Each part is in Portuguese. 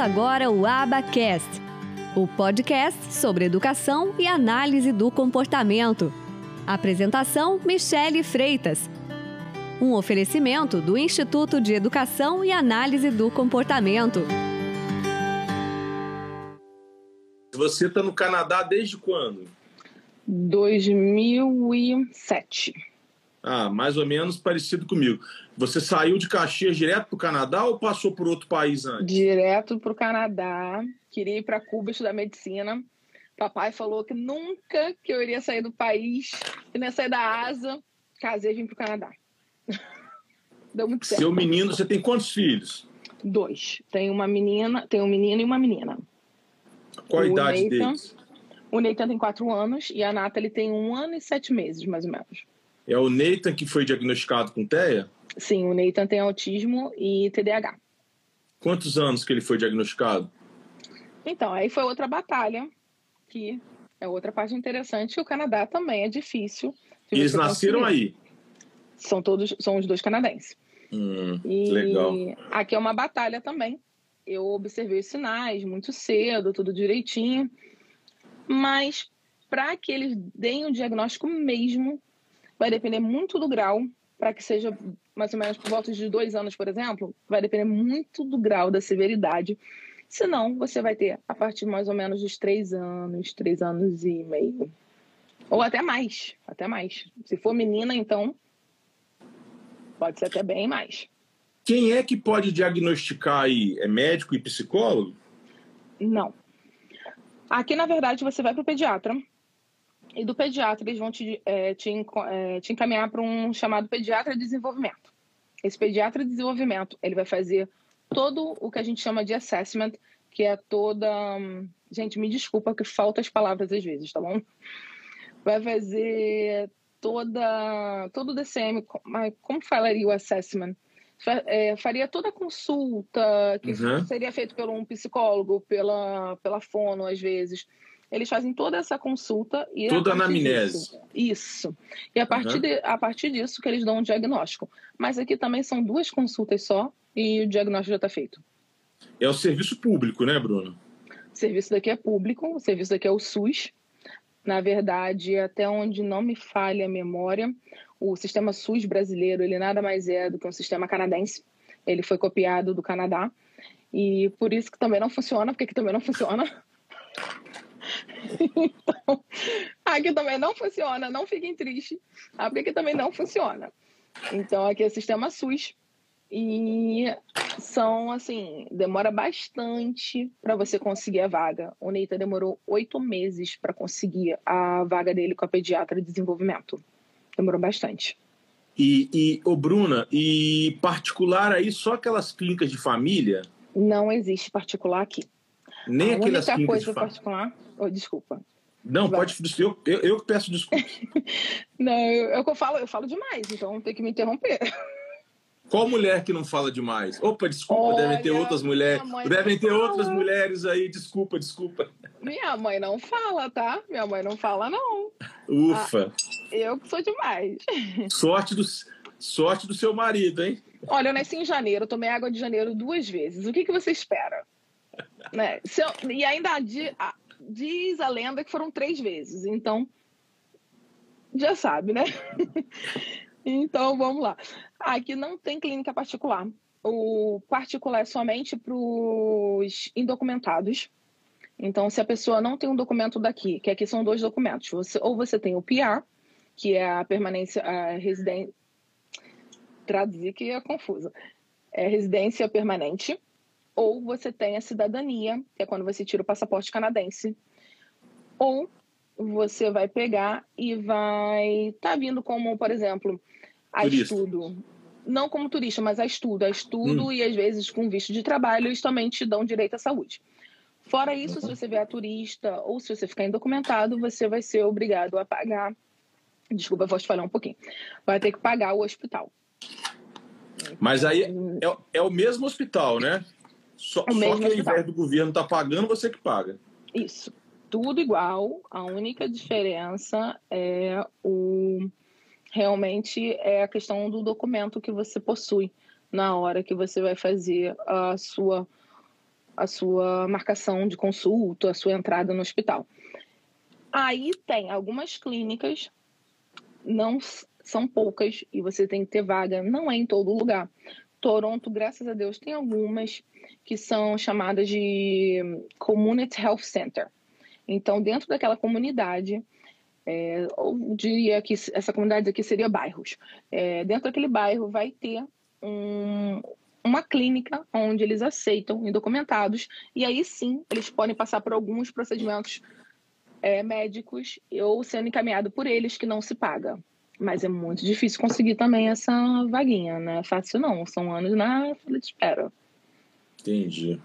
Começa agora o Abacast, o podcast sobre educação e análise do comportamento. Apresentação: Michele Freitas. Um oferecimento do Instituto de Educação e Análise do Comportamento. Você está no Canadá desde quando? 2007. Ah, mais ou menos parecido comigo. Você saiu de Caxias direto para o Canadá ou passou por outro país antes? Direto para o Canadá. Queria ir para Cuba estudar medicina. Papai falou que nunca que eu iria sair do país, que não ia sair da asa. Casei e vim para o Canadá. Deu muito certo. Seu menino, você tem quantos filhos? Dois. Tem uma menina, tem um menino e uma menina. Qual a O idade Nathan- deles? O Nathan tem quatro anos e a Nathalie tem um ano e sete meses, mais ou menos. É o Nathan que foi diagnosticado com TEA? Sim, o Nathan tem autismo e TDAH. Quantos anos que ele foi diagnosticado? Então, aí foi outra batalha, que é outra parte interessante. O Canadá também é difícil. eles nasceram conseguir. aí? São todos, são os dois canadenses. Hum, E legal. aqui é uma batalha também. Eu observei os sinais muito cedo, tudo direitinho. Mas para que eles deem o diagnóstico mesmo, vai depender muito do grau, para que seja mais ou menos por volta de dois anos, por exemplo, vai depender muito do grau da severidade. Senão, você vai ter a partir mais ou menos dos três anos, três anos e meio. Ou até mais, até mais. Se for menina, então, pode ser até bem mais. Quem é que pode diagnosticar aí? É médico e psicólogo? Não. Aqui, na verdade, você vai para o pediatra. E do pediatra, eles vão te, eh, te, eh, te encaminhar para um chamado pediatra de desenvolvimento. Esse pediatra de desenvolvimento, ele vai fazer todo o que a gente chama de assessment, que é toda... hum, Gente, me desculpa que faltam as palavras às vezes, tá bom? Vai fazer toda todo o DCM, como falaria o assessment? Eh, faria toda a consulta que Uhum. seria feito por um psicólogo, pela, pela fono, às vezes. Eles fazem toda essa consulta e Toda a anamnese. disso- isso. E a partir, Uhum. de, a partir disso que eles dão um diagnóstico. Mas aqui também são duas consultas só e o diagnóstico já está feito. É o serviço público, né, Bruno? O serviço daqui é público, o serviço daqui é o SUS. Na verdade, até onde não me falha a memória, o sistema SUS brasileiro, ele nada mais é do que um sistema canadense. Ele foi copiado do Canadá. E por isso que também não funciona, porque aqui também não funciona. Então, aqui também não funciona, não fiquem tristes, tá? porque aqui também não funciona. Então, aqui é o sistema SUS. E são assim, demora bastante para você conseguir a vaga. O Neita demorou oito meses para conseguir a vaga dele com a pediatra de desenvolvimento. Demorou bastante. E, e ô, Bruna, e particular aí só aquelas clínicas de família? Não existe particular aqui. Nem a única clínicas coisa particular. Oh, desculpa. Não, Vai. pode. Eu, eu, eu peço desculpa. Não, eu, eu, que eu falo, eu falo demais, então tem que me interromper. Qual mulher que não fala demais? Opa, desculpa, Olha, devem ter outras mulheres. Devem ter fala. outras mulheres aí, desculpa, desculpa. Minha mãe não fala, tá? Minha mãe não fala, não. Ufa, Eu que sou demais. sorte, do, sorte do seu marido, hein? Olha, eu nasci em janeiro, tomei água de janeiro duas vezes. O que, que você espera? Né? Eu- e ainda di- a- diz a lenda que foram três vezes. Então, já sabe, né? então, vamos lá. Aqui não tem clínica particular. O particular é somente para os indocumentados. Então, se a pessoa não tem um documento daqui, que aqui são dois documentos, você, ou você tem o PR, que é a permanência, a residência, traduzir que é confusa. É residência permanente, ou você tem a cidadania, que é quando você tira o passaporte canadense, ou você vai pegar e vai tá vindo como, por exemplo, a Turista. estudo. Não como turista, mas a estudo. A estudo Hum. e às vezes com visto de trabalho, eles também te dão direito à saúde. Fora isso, se você vier turista ou se você ficar indocumentado, você vai ser obrigado a pagar. Desculpa, eu vou te falar um pouquinho. Vai ter que pagar o hospital. Mas aí é, é o mesmo hospital, né? Só, O só que ao invés do governo tá pagando, você que paga. Isso. Tudo igual. A única diferença é o realmente é a questão do documento que você possui na hora que você vai fazer a sua a sua marcação de consulta, a sua entrada no hospital. Aí tem algumas clínicas, não são poucas e você tem que ter vaga, não é em todo lugar. Toronto, graças a Deus, tem algumas que são chamadas de Community Health Center. Então, dentro daquela comunidade, é, eu diria que essa comunidade aqui seria bairros. É, dentro daquele bairro vai ter um, uma clínica onde eles aceitam indocumentados e aí sim eles podem passar por alguns procedimentos é, médicos ou sendo encaminhado por eles que não se paga. Mas é muito difícil conseguir também essa vaguinha, não é fácil não. São anos na fila de espera. Entendi.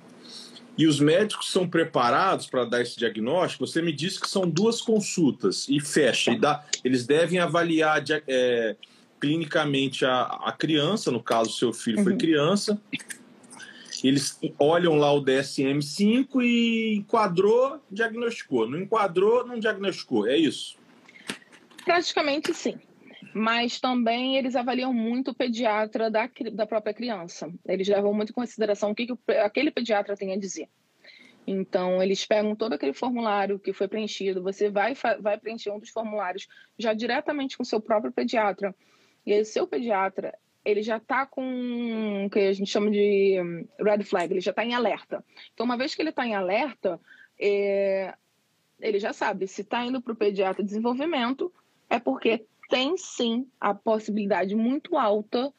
E os médicos são preparados para dar esse diagnóstico? Você me disse que são duas consultas e fecha. E dá, eles devem avaliar é, clinicamente a, a, criança, no caso, seu filho foi uhum. criança. Eles olham lá o DSM-5 e enquadrou, diagnosticou. Não enquadrou, não diagnosticou. É isso? Praticamente sim mas também eles avaliam muito o pediatra da, da própria criança. Eles levam muito em consideração o que, que o, aquele pediatra tem a dizer. Então, eles pegam todo aquele formulário que foi preenchido, você vai, vai preencher um dos formulários já diretamente com o seu próprio pediatra. E aí, seu pediatra, ele já está com o que a gente chama de hum, red flag, ele já está em alerta. Então, uma vez que ele está em alerta, é, ele já sabe se está indo para o pediatra de desenvolvimento, é porque tem sim a possibilidade muito alta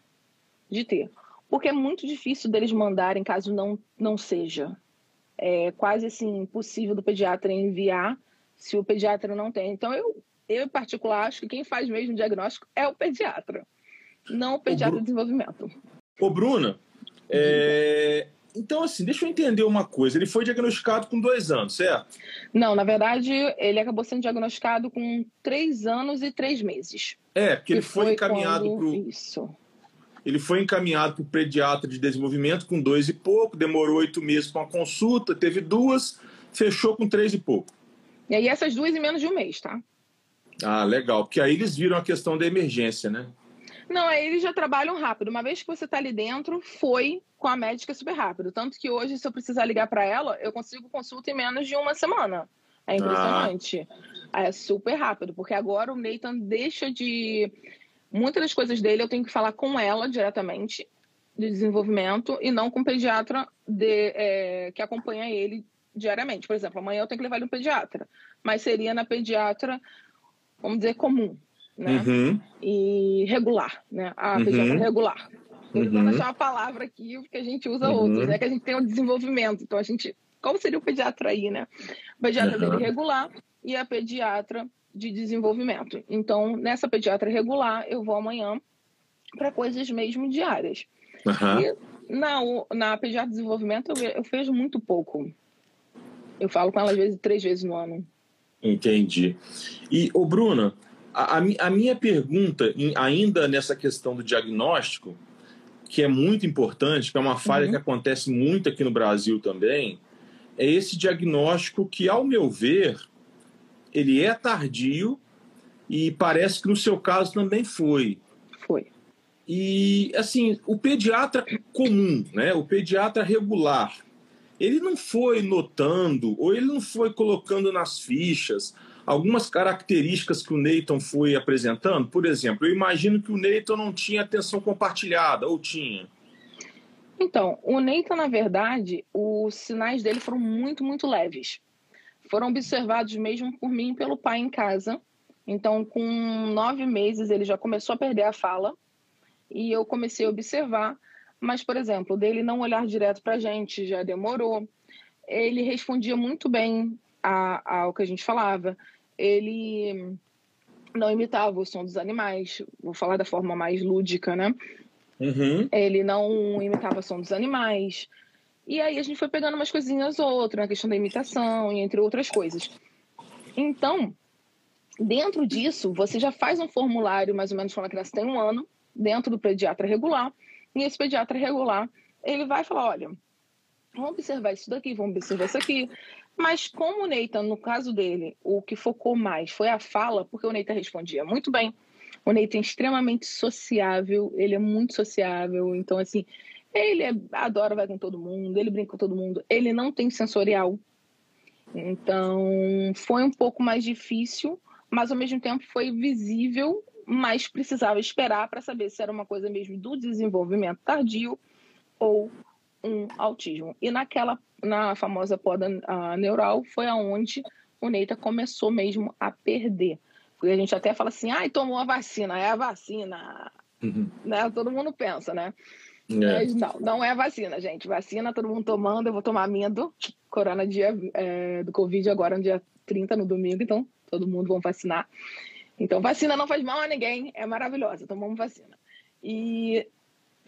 de ter. Porque é muito difícil deles mandarem caso não, não seja. É quase assim impossível do pediatra enviar se o pediatra não tem. Então, eu, eu em particular, acho que quem faz mesmo o diagnóstico é o pediatra, não o pediatra Ô, de desenvolvimento. Ô, Bruna, é, então, assim, deixa eu entender uma coisa. Ele foi diagnosticado com dois anos, certo? Não, na verdade, ele acabou sendo diagnosticado com três anos e três meses. É, porque ele foi, foi encaminhado para Isso. Ele foi encaminhado para o pediatra de desenvolvimento com dois e pouco, demorou oito meses para uma consulta, teve duas, fechou com três e pouco. E aí essas duas em menos de um mês, tá? Ah, legal. Porque aí eles viram a questão da emergência, né? Não, aí eles já trabalham rápido. Uma vez que você está ali dentro, foi com a médica super rápido. Tanto que hoje, se eu precisar ligar para ela, eu consigo consulta em menos de uma semana. É impressionante. Ah. É super rápido, porque agora o Nathan deixa de. Muitas das coisas dele eu tenho que falar com ela diretamente, de desenvolvimento, e não com o pediatra de, é, que acompanha ele diariamente. Por exemplo, amanhã eu tenho que levar ele no pediatra, mas seria na pediatra, vamos dizer, comum né? Uhum. E regular, né? A pediatra uhum. regular. Uhum. Vou achar uma palavra aqui, porque a gente usa uhum. outras, né? Que a gente tem um desenvolvimento. Então, a gente... Qual seria o pediatra aí, né? O pediatra dele regular e a pediatra de desenvolvimento. Então, nessa pediatra regular, eu vou amanhã para coisas mesmo diárias. Uhum. E na, na pediatra de desenvolvimento, eu, eu vejo muito pouco. Eu falo com ela, às vezes, três vezes no ano. Entendi. E, ô Bruna, a, a, minha pergunta, ainda nessa questão do diagnóstico, que é muito importante, que é uma falha uhum. que acontece muito aqui no Brasil também, é esse diagnóstico que, ao meu ver, ele é tardio e parece que no seu caso também foi. Foi. E, assim, o pediatra comum, né, o pediatra regular, ele não foi notando ou ele não foi colocando nas fichas algumas características que o Neyton foi apresentando. Por exemplo, eu imagino que o Neyton não tinha atenção compartilhada, ou tinha? Então, o Neyton, na verdade, os sinais dele foram muito, muito leves. Foram observados mesmo por mim e pelo pai em casa. Então, com nove meses, ele já começou a perder a fala. E eu comecei a observar. Mas, por exemplo, dele não olhar direto para a gente já demorou. Ele respondia muito bem ao que a gente falava ele não imitava o som dos animais, vou falar da forma mais lúdica, né? Uhum. Ele não imitava o som dos animais. E aí a gente foi pegando umas coisinhas outras, na questão da imitação e entre outras coisas. Então, dentro disso, você já faz um formulário, mais ou menos, quando a criança tem um ano, dentro do pediatra regular. E esse pediatra regular, ele vai falar, olha, vamos observar isso daqui, vamos observar isso aqui. Mas como o Neita, no caso dele, o que focou mais foi a fala, porque o Neita respondia muito bem. O Neita é extremamente sociável, ele é muito sociável, então assim, Ele é, adora vai com todo mundo, ele brinca com todo mundo, ele não tem sensorial. Então, foi um pouco mais difícil, mas ao mesmo tempo foi visível, mas precisava esperar para saber se era uma coisa mesmo do desenvolvimento tardio ou um autismo. E naquela, na famosa poda neural, foi aonde o Neita começou mesmo a perder. Porque a gente até fala assim, ai, tomou a vacina, é a vacina. Uhum. Né? Todo mundo pensa, né? É. Mas não, não é vacina, gente. Vacina, todo mundo tomando. Eu vou tomar a minha do Corona dia, é, do Covid agora no dia 30, no domingo. Então, todo mundo vão vacinar. Então, vacina não faz mal a ninguém. É maravilhosa. Tomamos vacina. E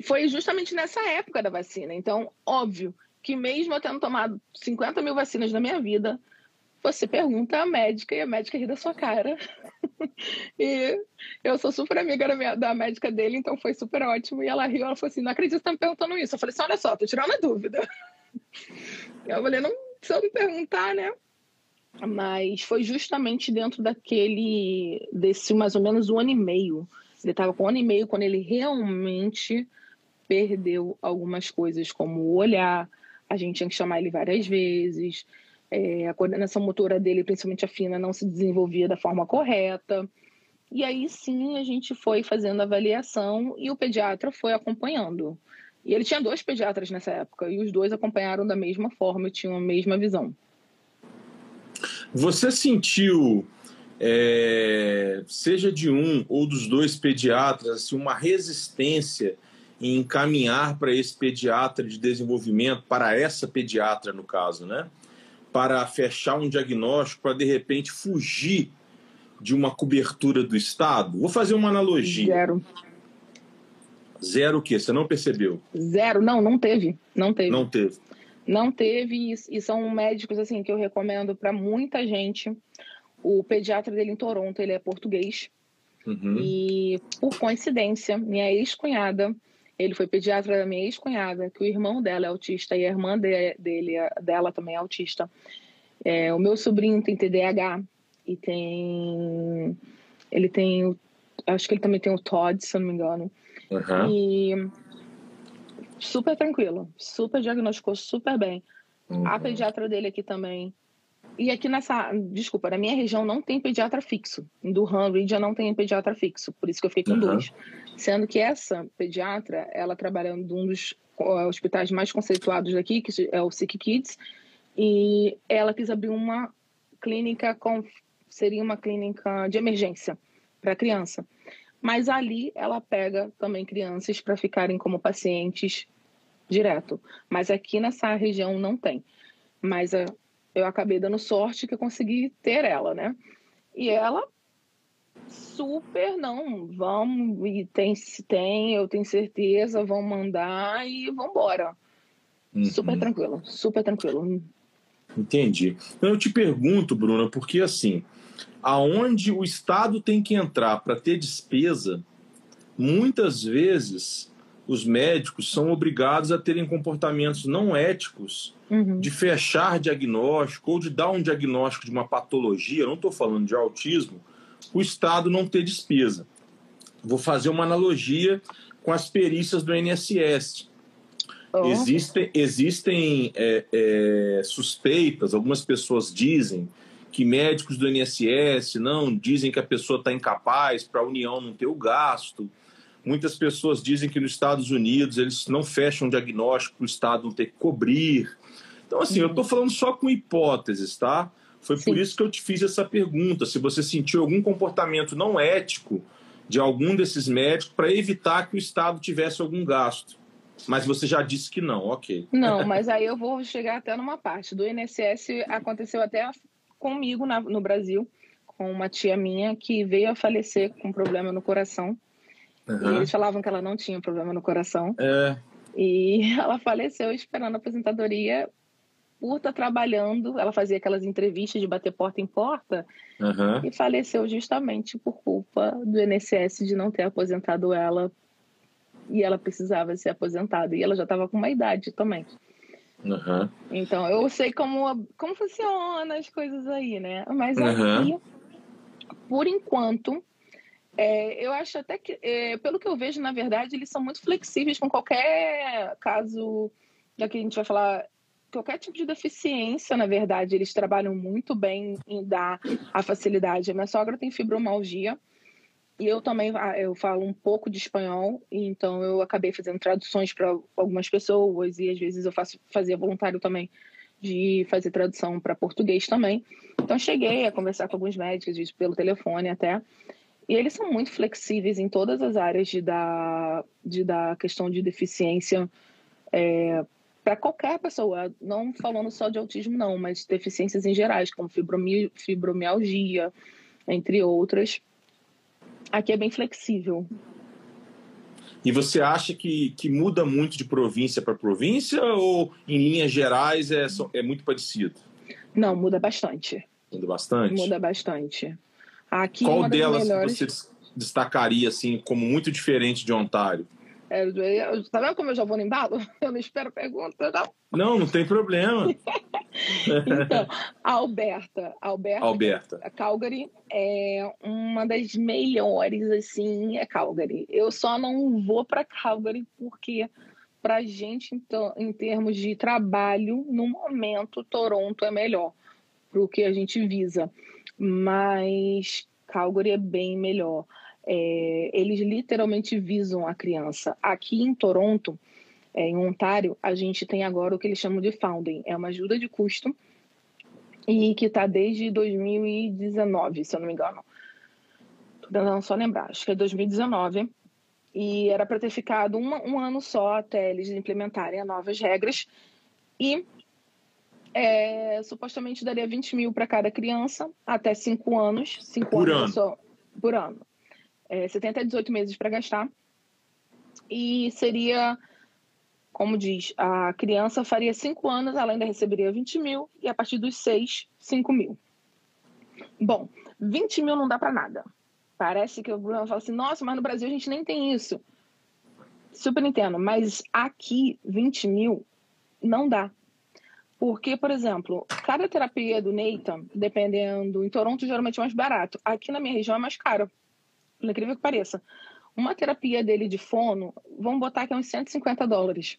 foi justamente nessa época da vacina. Então, óbvio que mesmo eu tendo tomado 50 mil vacinas na minha vida, você pergunta à médica e a médica ri da sua cara. e eu sou super amiga da, minha, da, médica dele, então foi super ótimo. E ela riu, ela falou assim: não acredito que você tá me perguntando isso. Eu falei assim: olha só, tô tirando a dúvida. eu falei, não precisa me perguntar, né? Mas foi justamente dentro daquele, desse mais ou menos um ano e meio. Ele estava com um ano e meio quando ele realmente perdeu algumas coisas, como o olhar, a gente tinha que chamar ele várias vezes, é, a coordenação motora dele, principalmente a fina, não se desenvolvia da forma correta. E aí sim a gente foi fazendo avaliação e o pediatra foi acompanhando. E ele tinha dois pediatras nessa época, e os dois acompanharam da mesma forma tinham a mesma visão. Você sentiu, é, seja de um ou dos dois pediatras, assim, uma resistência em encaminhar para esse pediatra de desenvolvimento, para essa pediatra, no caso, né? Para fechar um diagnóstico, para de repente fugir de uma cobertura do Estado? Vou fazer uma analogia. Zero. Zero o quê? Você não percebeu? Zero, não, não teve. Não teve. Não teve. Não teve, e são médicos assim que eu recomendo para muita gente. O pediatra dele em Toronto, ele é português. Uhum. E por coincidência, minha ex-cunhada ele foi pediatra da minha ex-cunhada, que o irmão dela é autista e a irmã de, dele, dela também é autista. É, o meu sobrinho tem TDAH e tem. Ele tem. Acho que ele também tem o Todd, se eu não me engano. Uhum. E super tranquilo, super diagnosticou super bem. Uhum. A pediatra dele aqui também. E aqui nessa, desculpa, na minha região não tem pediatra fixo. Do Han Region não tem pediatra fixo, por isso que eu fiquei com uhum. dois. Sendo que essa pediatra, ela trabalha em um dos hospitais mais conceituados daqui, que é o Sick Kids, e ela quis abrir uma clínica com seria uma clínica de emergência para criança. Mas ali ela pega também crianças para ficarem como pacientes direto. Mas aqui nessa região não tem. Mas eh, eu acabei dando sorte que eu consegui ter ela, né? E ela super não, vamos, e tem, se tem, eu tenho certeza, vão mandar e vamos embora. Uhum. Super tranquilo, super tranquilo. Entendi. Então eu te pergunto, Bruna, porque assim, aonde o Estado tem que entrar para ter despesa, muitas vezes os médicos são obrigados a terem comportamentos não éticos uhum. de fechar diagnóstico ou de dar um diagnóstico de uma patologia, não estou falando de autismo, o Estado não ter despesa. Vou fazer uma analogia com as perícias do INSS. Oh. Existem, existem é, é, suspeitas, algumas pessoas dizem que médicos do INSS não dizem que a pessoa está incapaz para a União não ter o gasto. Muitas pessoas dizem que nos Estados Unidos eles não fecham diagnóstico para o Estado não ter que cobrir. Então, assim, eu estou falando só com hipóteses, tá? Foi Sim. por isso que eu te fiz essa pergunta: se você sentiu algum comportamento não ético de algum desses médicos para evitar que o Estado tivesse algum gasto. Mas você já disse que não, ok. Não, mas aí eu vou chegar até numa parte. Do INSS aconteceu até comigo na, no Brasil, com uma tia minha que veio a falecer com problema no coração. Uhum. E eles falavam que ela não tinha problema no coração. É. E ela faleceu esperando a aposentadoria por estar trabalhando, ela fazia aquelas entrevistas de bater porta em porta uhum. e faleceu justamente por culpa do INSS de não ter aposentado ela e ela precisava ser aposentada e ela já estava com uma idade também. Uhum. Então eu sei como como funciona as coisas aí, né? Mas uhum. aqui, por enquanto, É, eu acho até que, é, pelo que eu vejo, na verdade, eles são muito flexíveis com qualquer caso, já que a gente vai falar, qualquer tipo de deficiência, na verdade, eles trabalham muito bem em dar a facilidade. A minha sogra tem fibromialgia e eu também ah, eu falo um pouco de espanhol, então eu acabei fazendo traduções para algumas pessoas e às vezes eu faço fazia voluntário também de fazer tradução para português também. Então cheguei a conversar com alguns médicos pelo telefone até e eles são muito flexíveis em todas as áreas de dar, de dar questão de deficiência é, para qualquer pessoa, não falando só de autismo, não, mas deficiências em gerais, como fibromi fibromialgia, entre outras. Aqui é bem flexível. E você acha que, que muda muito de província para província ou, em linhas gerais, é, é muito parecido? Não, muda bastante. Muda bastante? Muda bastante. Aqui, Qual delas melhores... você destacaria assim como muito diferente de Ontário? É, tá vendo como eu já vou no embalo? Eu não espero pergunta, não. Não, não tem problema. então, a Alberta, Alberta, Alberta. A Calgary é uma das melhores, assim, é Calgary. Eu só não vou para Calgary porque para gente, então, em termos de trabalho, no momento, Toronto é melhor para o que a gente visa mas Calgary é bem melhor. É, eles literalmente visam a criança. Aqui em Toronto, é, em Ontário, a gente tem agora o que eles chamam de Founding, é uma ajuda de custo e que está desde 2019, se eu não me engano. Estou tentando só lembrar, acho que é 2019. E era para ter ficado uma, um ano só até eles implementarem as novas regras. E é, supostamente daria 20 mil para cada criança, até 5 anos. 5 por anos ano. Só, por ano. É, 70 a 18 meses para gastar. E seria, como diz, a criança faria 5 anos, ela ainda receberia 20 mil, e a partir dos 6, 5 mil. Bom, 20 mil não dá para nada. Parece que o Bruno fala assim: nossa, mas no Brasil a gente nem tem isso. Super entendo, mas aqui 20 mil não dá. Porque, por exemplo, cada terapia do Nathan, dependendo, em Toronto geralmente é mais barato. Aqui na minha região é mais caro, incrível que pareça. Uma terapia dele de fono, vamos botar que é uns 150 dólares.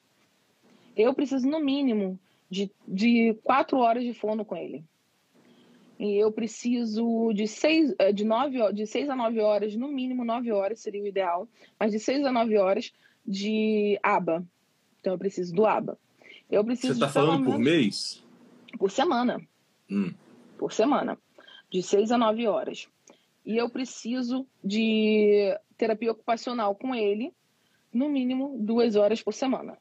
Eu preciso, no mínimo, de, de quatro horas de fono com ele. E eu preciso de seis, eh, de nove, de seis a nove horas, no mínimo nove horas seria o ideal, mas de seis a nove horas de aba. Então eu preciso do aba. Eu preciso Você está falando por mês? Por semana. Hum. Por semana. De seis a nove horas. E eu preciso de terapia ocupacional com ele, no mínimo duas horas por semana.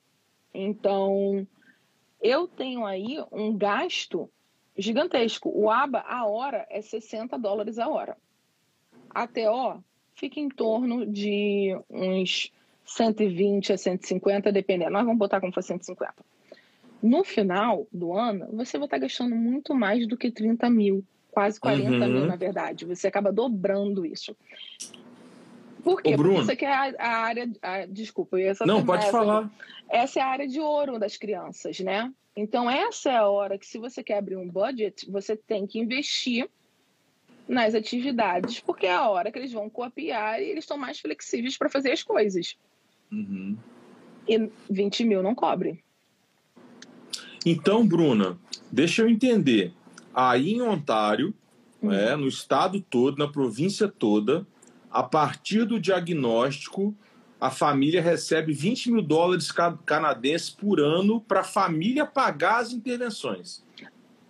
Então, eu tenho aí um gasto gigantesco. O ABA, a hora, é 60 dólares a hora. A TO fica em torno de uns 120 a 150, dependendo. Nós vamos botar como for 150 no final do ano, você vai estar gastando muito mais do que 30 mil, quase 40 uhum. mil, na verdade. Você acaba dobrando isso. Por quê? Porque isso aqui é a, a área. A, desculpa, eu ia Não, pode essa, falar. Essa é a área de ouro das crianças, né? Então, essa é a hora que, se você quer abrir um budget, você tem que investir nas atividades, porque é a hora que eles vão copiar e eles estão mais flexíveis para fazer as coisas. Uhum. E 20 mil não cobre. Então, Bruna, deixa eu entender. Aí em Ontário, uhum. é, no estado todo, na província toda, a partir do diagnóstico, a família recebe 20 mil dólares canadenses por ano para a família pagar as intervenções.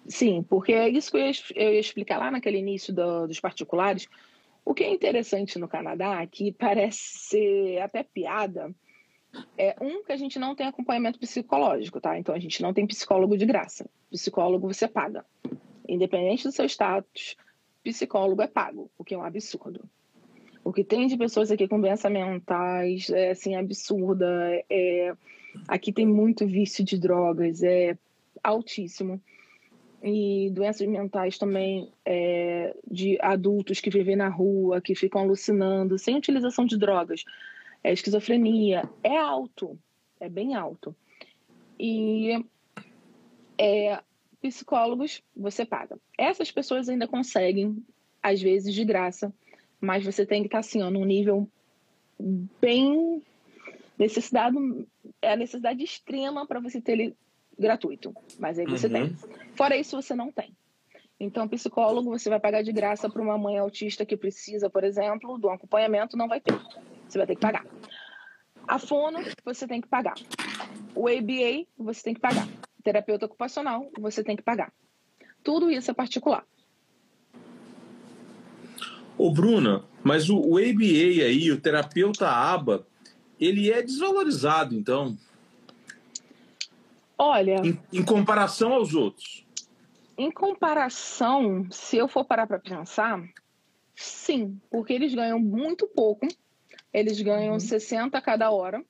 Sim, porque é isso que eu ia, eu ia explicar lá naquele início do, dos particulares. O que é interessante no Canadá, que parece ser até piada, é, um, que a gente não tem acompanhamento psicológico, tá? Então a gente não tem psicólogo de graça. Psicólogo você paga. Independente do seu status, psicólogo é pago, o que é um absurdo. O que tem de pessoas aqui com doenças mentais é assim absurda. É, aqui tem muito vício de drogas, é altíssimo. E doenças mentais também é, de adultos que vivem na rua, que ficam alucinando, sem utilização de drogas é esquizofrenia, é alto, é bem alto. E é, psicólogos você paga. Essas pessoas ainda conseguem, às vezes de graça, mas você tem que estar tá, assim, ó, num nível bem necessidade é a necessidade extrema para você ter ele gratuito, mas aí você uhum. tem. Fora isso, você não tem. Então, psicólogo, você vai pagar de graça para uma mãe autista que precisa, por exemplo, do acompanhamento, não vai ter. Você vai ter que pagar. A fono, você tem que pagar. O ABA, você tem que pagar. Terapeuta ocupacional, você tem que pagar. Tudo isso é particular. Ô, Bruna, mas o, o ABA aí, o terapeuta ABA, ele é desvalorizado, então? Olha. Em, em comparação aos outros. Em comparação, se eu for parar para pensar, sim, porque eles ganham muito pouco. Eles ganham uhum. 60 cada hora.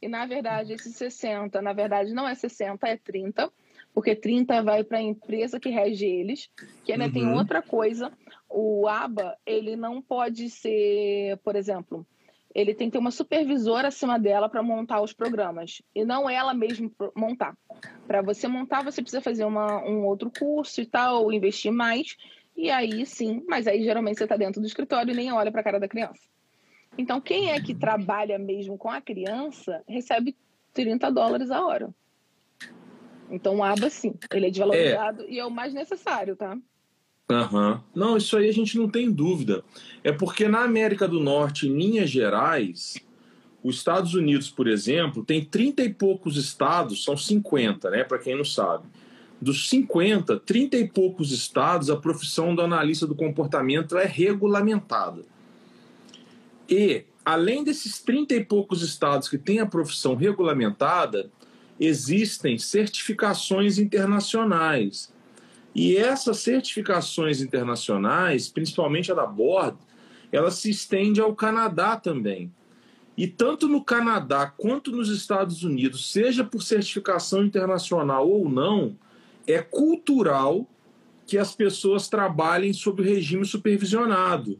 E, na verdade, esses 60, na verdade, não é 60, é 30, porque 30 vai para a empresa que rege eles, que ainda uhum. tem outra coisa. O ABA, ele não pode ser, por exemplo, ele tem que ter uma supervisora acima dela para montar os programas e não ela mesma montar. Para você montar, você precisa fazer uma, um outro curso e tal, investir mais, e aí sim, mas aí geralmente você está dentro do escritório e nem olha para a cara da criança. Então, quem é que trabalha mesmo com a criança recebe 30 dólares a hora. Então, o ABA, sim, ele é desvalorizado é. e é o mais necessário, tá? Uhum. Não, isso aí a gente não tem dúvida. É porque na América do Norte, em linhas gerais, os Estados Unidos, por exemplo, tem 30 e poucos estados, são 50, né? Para quem não sabe. Dos 50, 30 e poucos estados, a profissão do analista do comportamento é regulamentada. E, além desses 30 e poucos estados que têm a profissão regulamentada, existem certificações internacionais e essas certificações internacionais, principalmente a da Board, ela se estende ao Canadá também. E tanto no Canadá quanto nos Estados Unidos, seja por certificação internacional ou não, é cultural que as pessoas trabalhem sob regime supervisionado.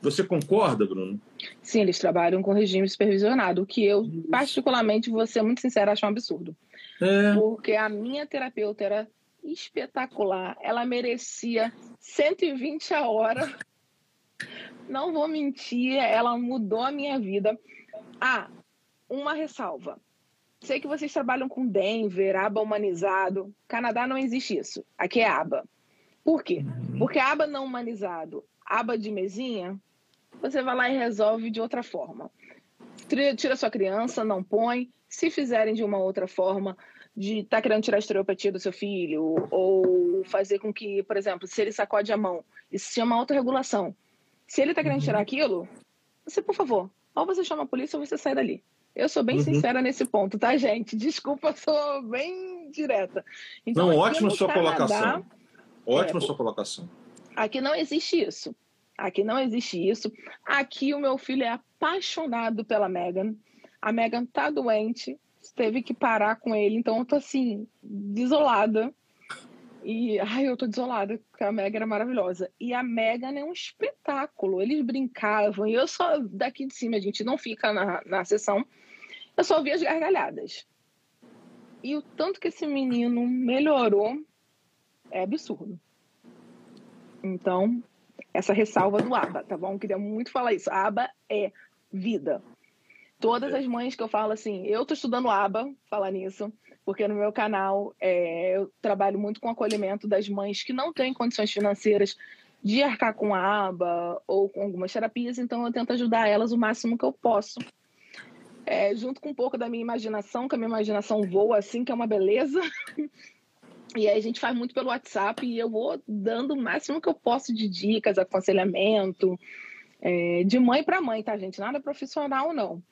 Você concorda, Bruno? Sim, eles trabalham com regime supervisionado, o que eu, particularmente, vou ser muito sincera, acho um absurdo. É. Porque a minha terapeuta era espetacular. Ela merecia 120 a hora. Não vou mentir, ela mudou a minha vida. Ah, uma ressalva. Sei que vocês trabalham com Denver, aba humanizado. Canadá não existe isso. Aqui é aba. Por quê? Uhum. Porque aba não humanizado, aba de mesinha, você vai lá e resolve de outra forma. Tira sua criança, não põe. Se fizerem de uma outra forma, de estar tá querendo tirar a estereopatia do seu filho, ou fazer com que, por exemplo, se ele sacode a mão, isso se chama autorregulação. Se ele está querendo tirar uhum. aquilo, você, por favor, ou você chama a polícia ou você sai dali. Eu sou bem uhum. sincera nesse ponto, tá, gente? Desculpa, sou bem direta. Então, não, ótima sua Canadá, colocação. Ótima é, sua colocação. Aqui não existe isso. Aqui não existe isso. Aqui o meu filho é apaixonado pela Megan. A Megan tá doente, teve que parar com ele, então eu tô assim, desolada. E, ai, eu tô desolada, porque a Megan era maravilhosa. E a Megan é um espetáculo. Eles brincavam, e eu só, daqui de cima, a gente não fica na, na sessão, eu só vi as gargalhadas. E o tanto que esse menino melhorou é absurdo. Então, essa ressalva do ABA, tá bom? Queria muito falar isso. ABA é vida. Todas as mães que eu falo assim, eu tô estudando aba, falar nisso, porque no meu canal é, eu trabalho muito com acolhimento das mães que não têm condições financeiras de arcar com a aba ou com algumas terapias, então eu tento ajudar elas o máximo que eu posso. É, junto com um pouco da minha imaginação, que a minha imaginação voa assim, que é uma beleza. E aí a gente faz muito pelo WhatsApp e eu vou dando o máximo que eu posso de dicas, aconselhamento, é, de mãe para mãe, tá, gente? Nada profissional, não.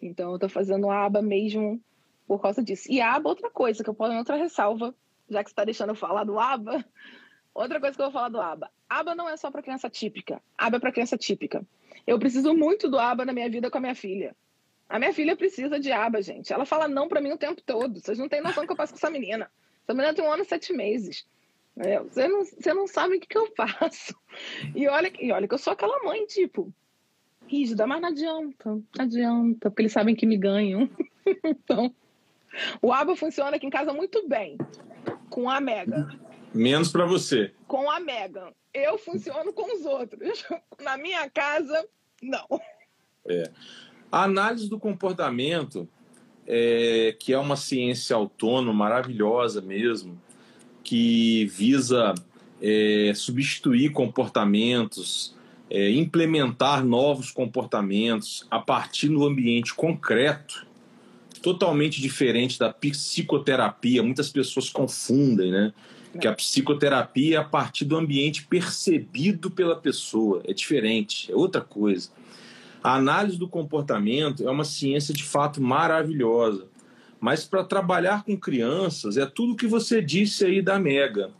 Então, eu estou fazendo a aba mesmo por causa disso. E a aba, outra coisa, que eu posso outra ressalva, já que você está deixando eu falar do aba, outra coisa que eu vou falar do aba. Aba não é só para criança típica. Aba é para criança típica. Eu preciso muito do aba na minha vida com a minha filha. A minha filha precisa de aba, gente. Ela fala não para mim o tempo todo. Vocês não têm noção que eu passo com essa menina. Essa menina tem um ano e sete meses. É, você, não, você não sabe o que, que eu faço. E olha, e olha que eu sou aquela mãe, tipo, rígida, mas não adianta, não adianta, porque eles sabem que me ganham. então, o aba funciona aqui em casa muito bem, com a Mega. Menos para você. com a Megan. Eu funciono com os outros. Na minha casa, não. É. A análise do comportamento, é, que é uma ciência autônoma, maravilhosa mesmo, que visa é, substituir comportamentos, é, implementar novos comportamentos a partir do ambiente concreto, totalmente diferente da psicoterapia. Muitas pessoas confundem, né? Que a psicoterapia é a partir do ambiente percebido pela pessoa. É diferente, é outra coisa. A análise do comportamento é uma ciência de fato maravilhosa. Mas para trabalhar com crianças, é tudo que você disse aí da Mega.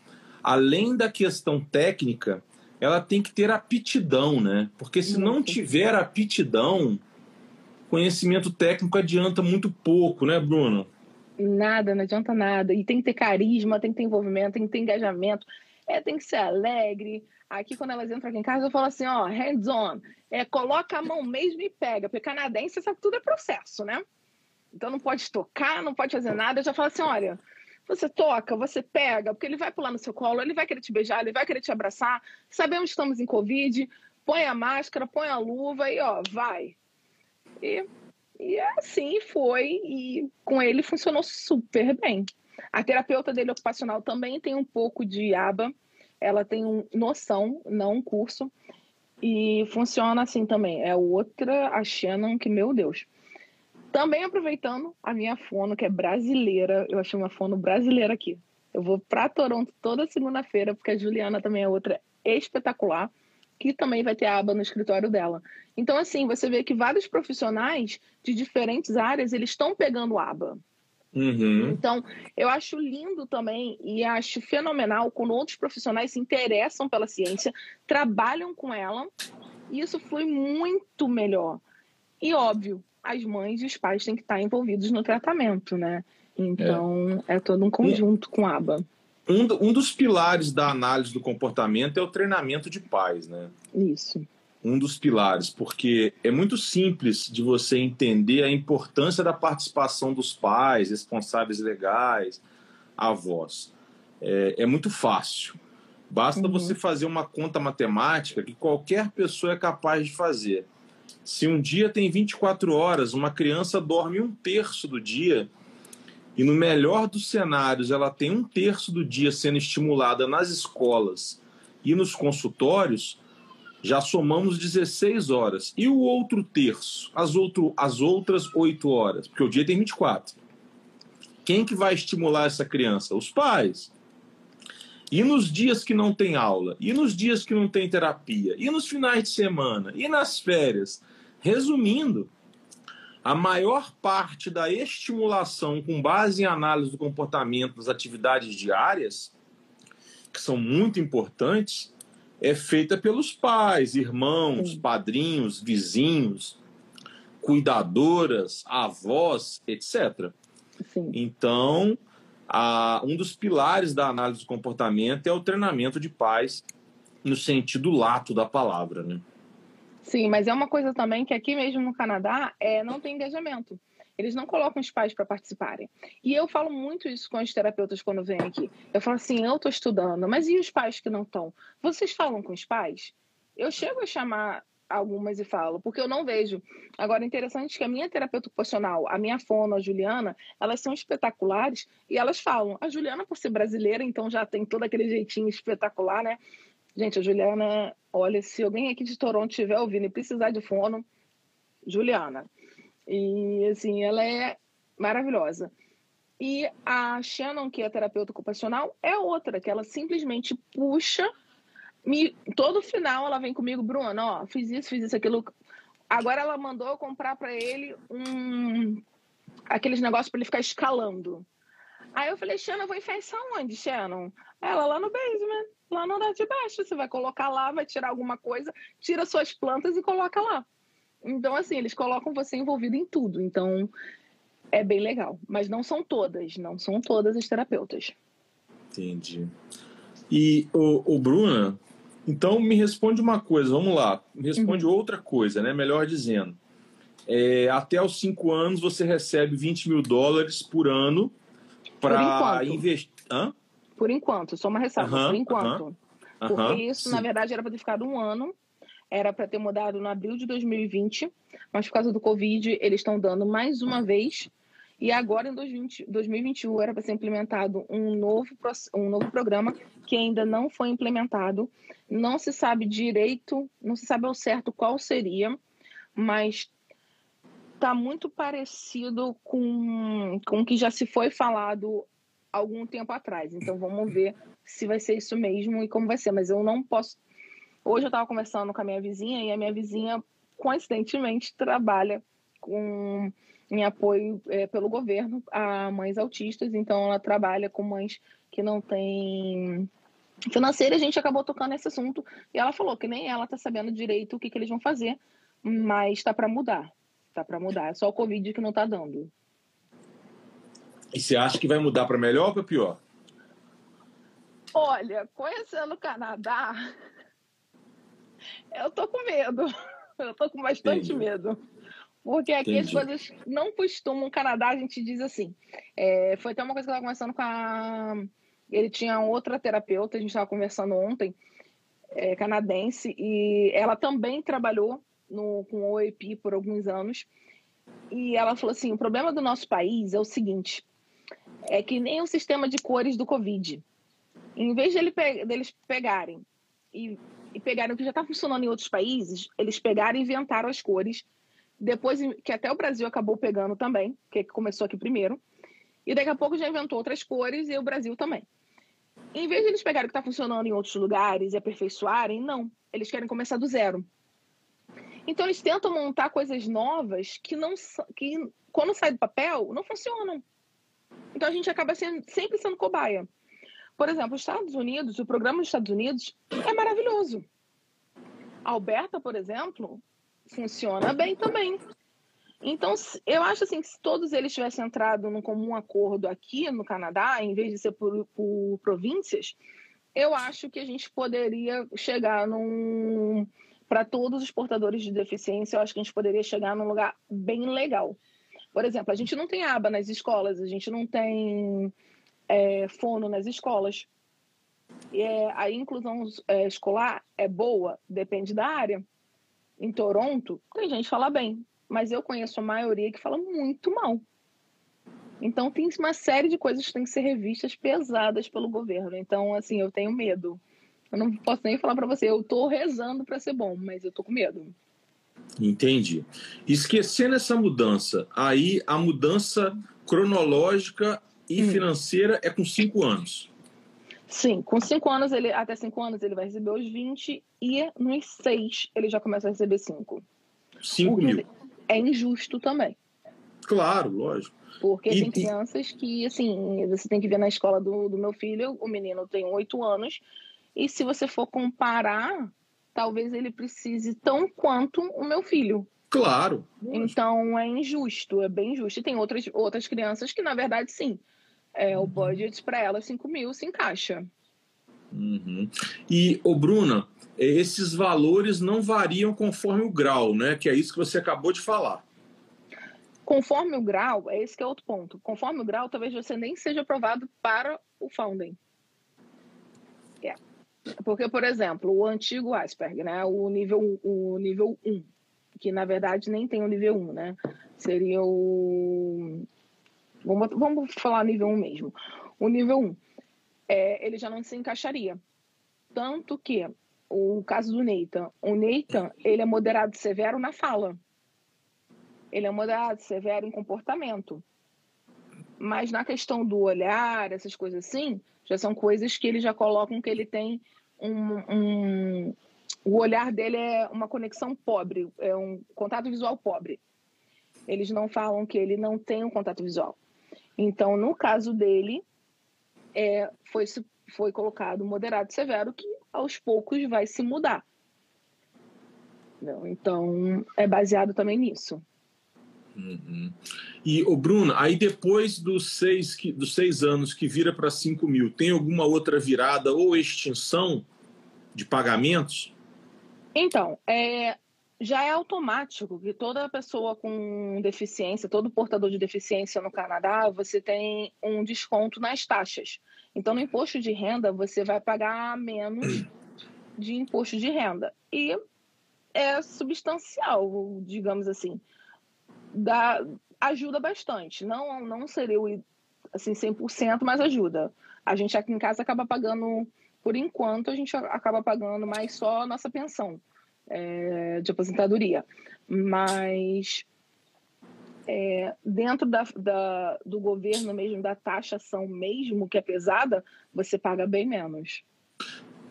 Além da questão técnica, ela tem que ter aptidão, né? Porque se não tiver aptidão, conhecimento técnico adianta muito pouco, né, Bruno? Nada, não adianta nada. E tem que ter carisma, tem que ter envolvimento, tem que ter engajamento, é, tem que ser alegre. Aqui, quando elas entram aqui em casa, eu falo assim, ó, hands on. É, coloca a mão mesmo e pega. Porque canadense sabe tudo é processo, né? Então não pode tocar, não pode fazer nada. Eu já falo assim, olha, você toca, você pega, porque ele vai pular no seu colo, ele vai querer te beijar, ele vai querer te abraçar. Sabemos que estamos em Covid, põe a máscara, põe a luva e ó, vai. E, e assim foi, e com ele funcionou super bem. A terapeuta dele ocupacional também tem um pouco de aba, ela tem um, noção, não um curso, e funciona assim também. É outra, a Shannon, que, meu Deus, também aproveitando a minha fono, que é brasileira, eu achei uma fono brasileira aqui. Eu vou para Toronto toda segunda-feira, porque a Juliana também é outra espetacular, que também vai ter a aba no escritório dela. Então, assim, você vê que vários profissionais de diferentes áreas, eles estão pegando aba. Uhum. Então, eu acho lindo também e acho fenomenal quando outros profissionais se interessam pela ciência, trabalham com ela, e isso flui muito melhor. E óbvio, as mães e os pais têm que estar envolvidos no tratamento, né? Então, é, é todo um conjunto com a aba. Um, um dos pilares da análise do comportamento é o treinamento de pais, né? Isso. Um dos pilares, porque é muito simples de você entender a importância da participação dos pais, responsáveis legais, avós. É, é muito fácil. Basta uhum. você fazer uma conta matemática que qualquer pessoa é capaz de fazer. Se um dia tem 24 horas, uma criança dorme um terço do dia, e no melhor dos cenários, ela tem um terço do dia sendo estimulada nas escolas e nos consultórios, já somamos 16 horas. E o outro terço, as, outro, as outras 8 horas, porque o dia tem 24. Quem que vai estimular essa criança? Os pais. E nos dias que não tem aula, e nos dias que não tem terapia, e nos finais de semana, e nas férias. Resumindo, a maior parte da estimulação com base em análise do comportamento das atividades diárias, que são muito importantes, é feita pelos pais, irmãos, padrinhos, vizinhos, cuidadoras, avós, etc. Sim. Então, a, um dos pilares da análise do comportamento é o treinamento de pais no sentido lato da palavra, né? Sim, mas é uma coisa também que aqui mesmo no Canadá é, não tem engajamento. Eles não colocam os pais para participarem. E eu falo muito isso com os terapeutas quando vêm aqui. Eu falo assim, eu estou estudando, mas e os pais que não estão? Vocês falam com os pais? Eu chego a chamar algumas e falo, porque eu não vejo. Agora, interessante que a minha terapeuta ocupacional, a minha fono, a Juliana, elas são espetaculares e elas falam. A Juliana, por ser brasileira, então já tem todo aquele jeitinho espetacular, né? Gente, a Juliana, olha, se alguém aqui de Toronto estiver ouvindo e precisar de fono, Juliana. E, assim, ela é maravilhosa. E a Shannon, que é terapeuta ocupacional, é outra, que ela simplesmente puxa me, todo final ela vem comigo, Bruno, ó, fiz isso, fiz isso, aquilo. Agora ela mandou comprar para ele um aqueles negócios para ele ficar escalando. Aí eu falei, Shannon, eu vou enfeitar onde, Shannon? Ela lá no basement, lá no andar de baixo. Você vai colocar lá, vai tirar alguma coisa, tira suas plantas e coloca lá. Então, assim, eles colocam você envolvido em tudo. Então, é bem legal. Mas não são todas, não são todas as terapeutas. Entendi. E o, o Bruna, então, me responde uma coisa, vamos lá. Me responde uhum. outra coisa, né? Melhor dizendo. É, até os cinco anos você recebe 20 mil dólares por ano para investir. Por enquanto, só uma ressalva. Uhum, por enquanto. Uhum. Porque isso, na verdade, era para ter ficado um ano, era para ter mudado no abril de 2020, mas por causa do Covid, eles estão dando mais uma vez. E agora, em 2020, 2021, era para ser implementado um novo, um novo programa que ainda não foi implementado. Não se sabe direito, não se sabe ao certo qual seria, mas está muito parecido com, com o que já se foi falado algum tempo atrás. Então vamos ver se vai ser isso mesmo e como vai ser. Mas eu não posso. Hoje eu estava conversando com a minha vizinha e a minha vizinha, coincidentemente, trabalha com em apoio é, pelo governo a mães autistas. Então ela trabalha com mães que não têm financeira. A gente acabou tocando nesse assunto e ela falou que nem ela está sabendo direito o que, que eles vão fazer, mas está para mudar. Está para mudar. É só o Covid que não está dando. E você acha que vai mudar para melhor ou para pior? Olha, conhecendo o Canadá, eu tô com medo. Eu tô com bastante Entendi. medo. Porque aqui Entendi. as coisas não costumam. No Canadá, a gente diz assim. É, foi até uma coisa que eu estava conversando com a. Ele tinha outra terapeuta, a gente estava conversando ontem, é, canadense, e ela também trabalhou no, com o OEP por alguns anos. E ela falou assim: o problema do nosso país é o seguinte: é que nem o sistema de cores do Covid. Em vez de ele pe deles pegarem e, e pegarem o que já está funcionando em outros países, eles pegaram e inventaram as cores. Depois, que até o Brasil acabou pegando também, que começou aqui primeiro. E daqui a pouco já inventou outras cores e o Brasil também. Em vez de eles pegarem o que está funcionando em outros lugares e aperfeiçoarem, não. Eles querem começar do zero. Então eles tentam montar coisas novas que não que quando sai do papel não funcionam. Então a gente acaba sendo, sempre sendo cobaia. Por exemplo, os Estados Unidos, o programa dos Estados Unidos é maravilhoso. Alberta, por exemplo, funciona bem também. Então, eu acho assim que se todos eles tivessem entrado num comum acordo aqui no Canadá, em vez de ser por, por províncias, eu acho que a gente poderia chegar num. Para todos os portadores de deficiência, eu acho que a gente poderia chegar num lugar bem legal. Por exemplo, a gente não tem aba nas escolas, a gente não tem é, fono nas escolas. E é, a inclusão é, escolar é boa, depende da área. Em Toronto, tem gente que fala bem, mas eu conheço a maioria que fala muito mal. Então, tem uma série de coisas que têm que ser revistas pesadas pelo governo. Então, assim, eu tenho medo. Eu não posso nem falar para você, eu estou rezando para ser bom, mas eu estou com medo. Entendi. Esquecendo essa mudança, aí a mudança cronológica e hum. financeira é com cinco anos. Sim, com cinco anos, ele, até cinco anos ele vai receber os 20 e nos seis ele já começa a receber cinco. Cinco mil. É injusto também. Claro, lógico. Porque e, tem crianças que, assim, você tem que ver na escola do, do meu filho, o menino tem oito anos, e se você for comparar, talvez ele precise tão quanto o meu filho. Claro. Então é injusto, é bem injusto. E tem outras, outras crianças que, na verdade, sim. É, o uhum. budget para elas, 5 mil, se encaixa. Uhum. E, ô Bruna, esses valores não variam conforme o grau, né? Que é isso que você acabou de falar. Conforme o grau, é esse que é outro ponto. Conforme o grau, talvez você nem seja aprovado para o founding. É. Porque, por exemplo, o antigo Asperger, né? O nível, o nível 1, que na verdade nem tem o nível 1, né? Seria o. Vamos, vamos falar nível 1 mesmo. O nível 1, é, ele já não se encaixaria. Tanto que o caso do Nathan, o Nathan, ele é moderado severo na fala. Ele é moderado severo em comportamento. Mas na questão do olhar, essas coisas assim, já são coisas que eles já colocam que ele tem um, um, o olhar dele é uma conexão pobre, é um contato visual pobre. Eles não falam que ele não tem um contato visual. Então, no caso dele, é, foi, foi colocado moderado severo, que aos poucos vai se mudar. Então, é baseado também nisso. Uhum. E, o Bruno, aí depois dos seis, que, dos seis anos que vira para 5 mil, tem alguma outra virada ou extinção de pagamentos? Então, é, já é automático que toda pessoa com deficiência, todo portador de deficiência no Canadá, você tem um desconto nas taxas. Então, no imposto de renda, você vai pagar menos de imposto de renda. E é substancial, digamos assim. Dá, ajuda bastante. Não, não seria o, assim, 100%, mas ajuda. A gente aqui em casa acaba pagando, por enquanto, a gente acaba pagando mais só a nossa pensão é, de aposentadoria. Mas é, dentro da, da, do governo mesmo, da taxação mesmo, que é pesada, você paga bem menos.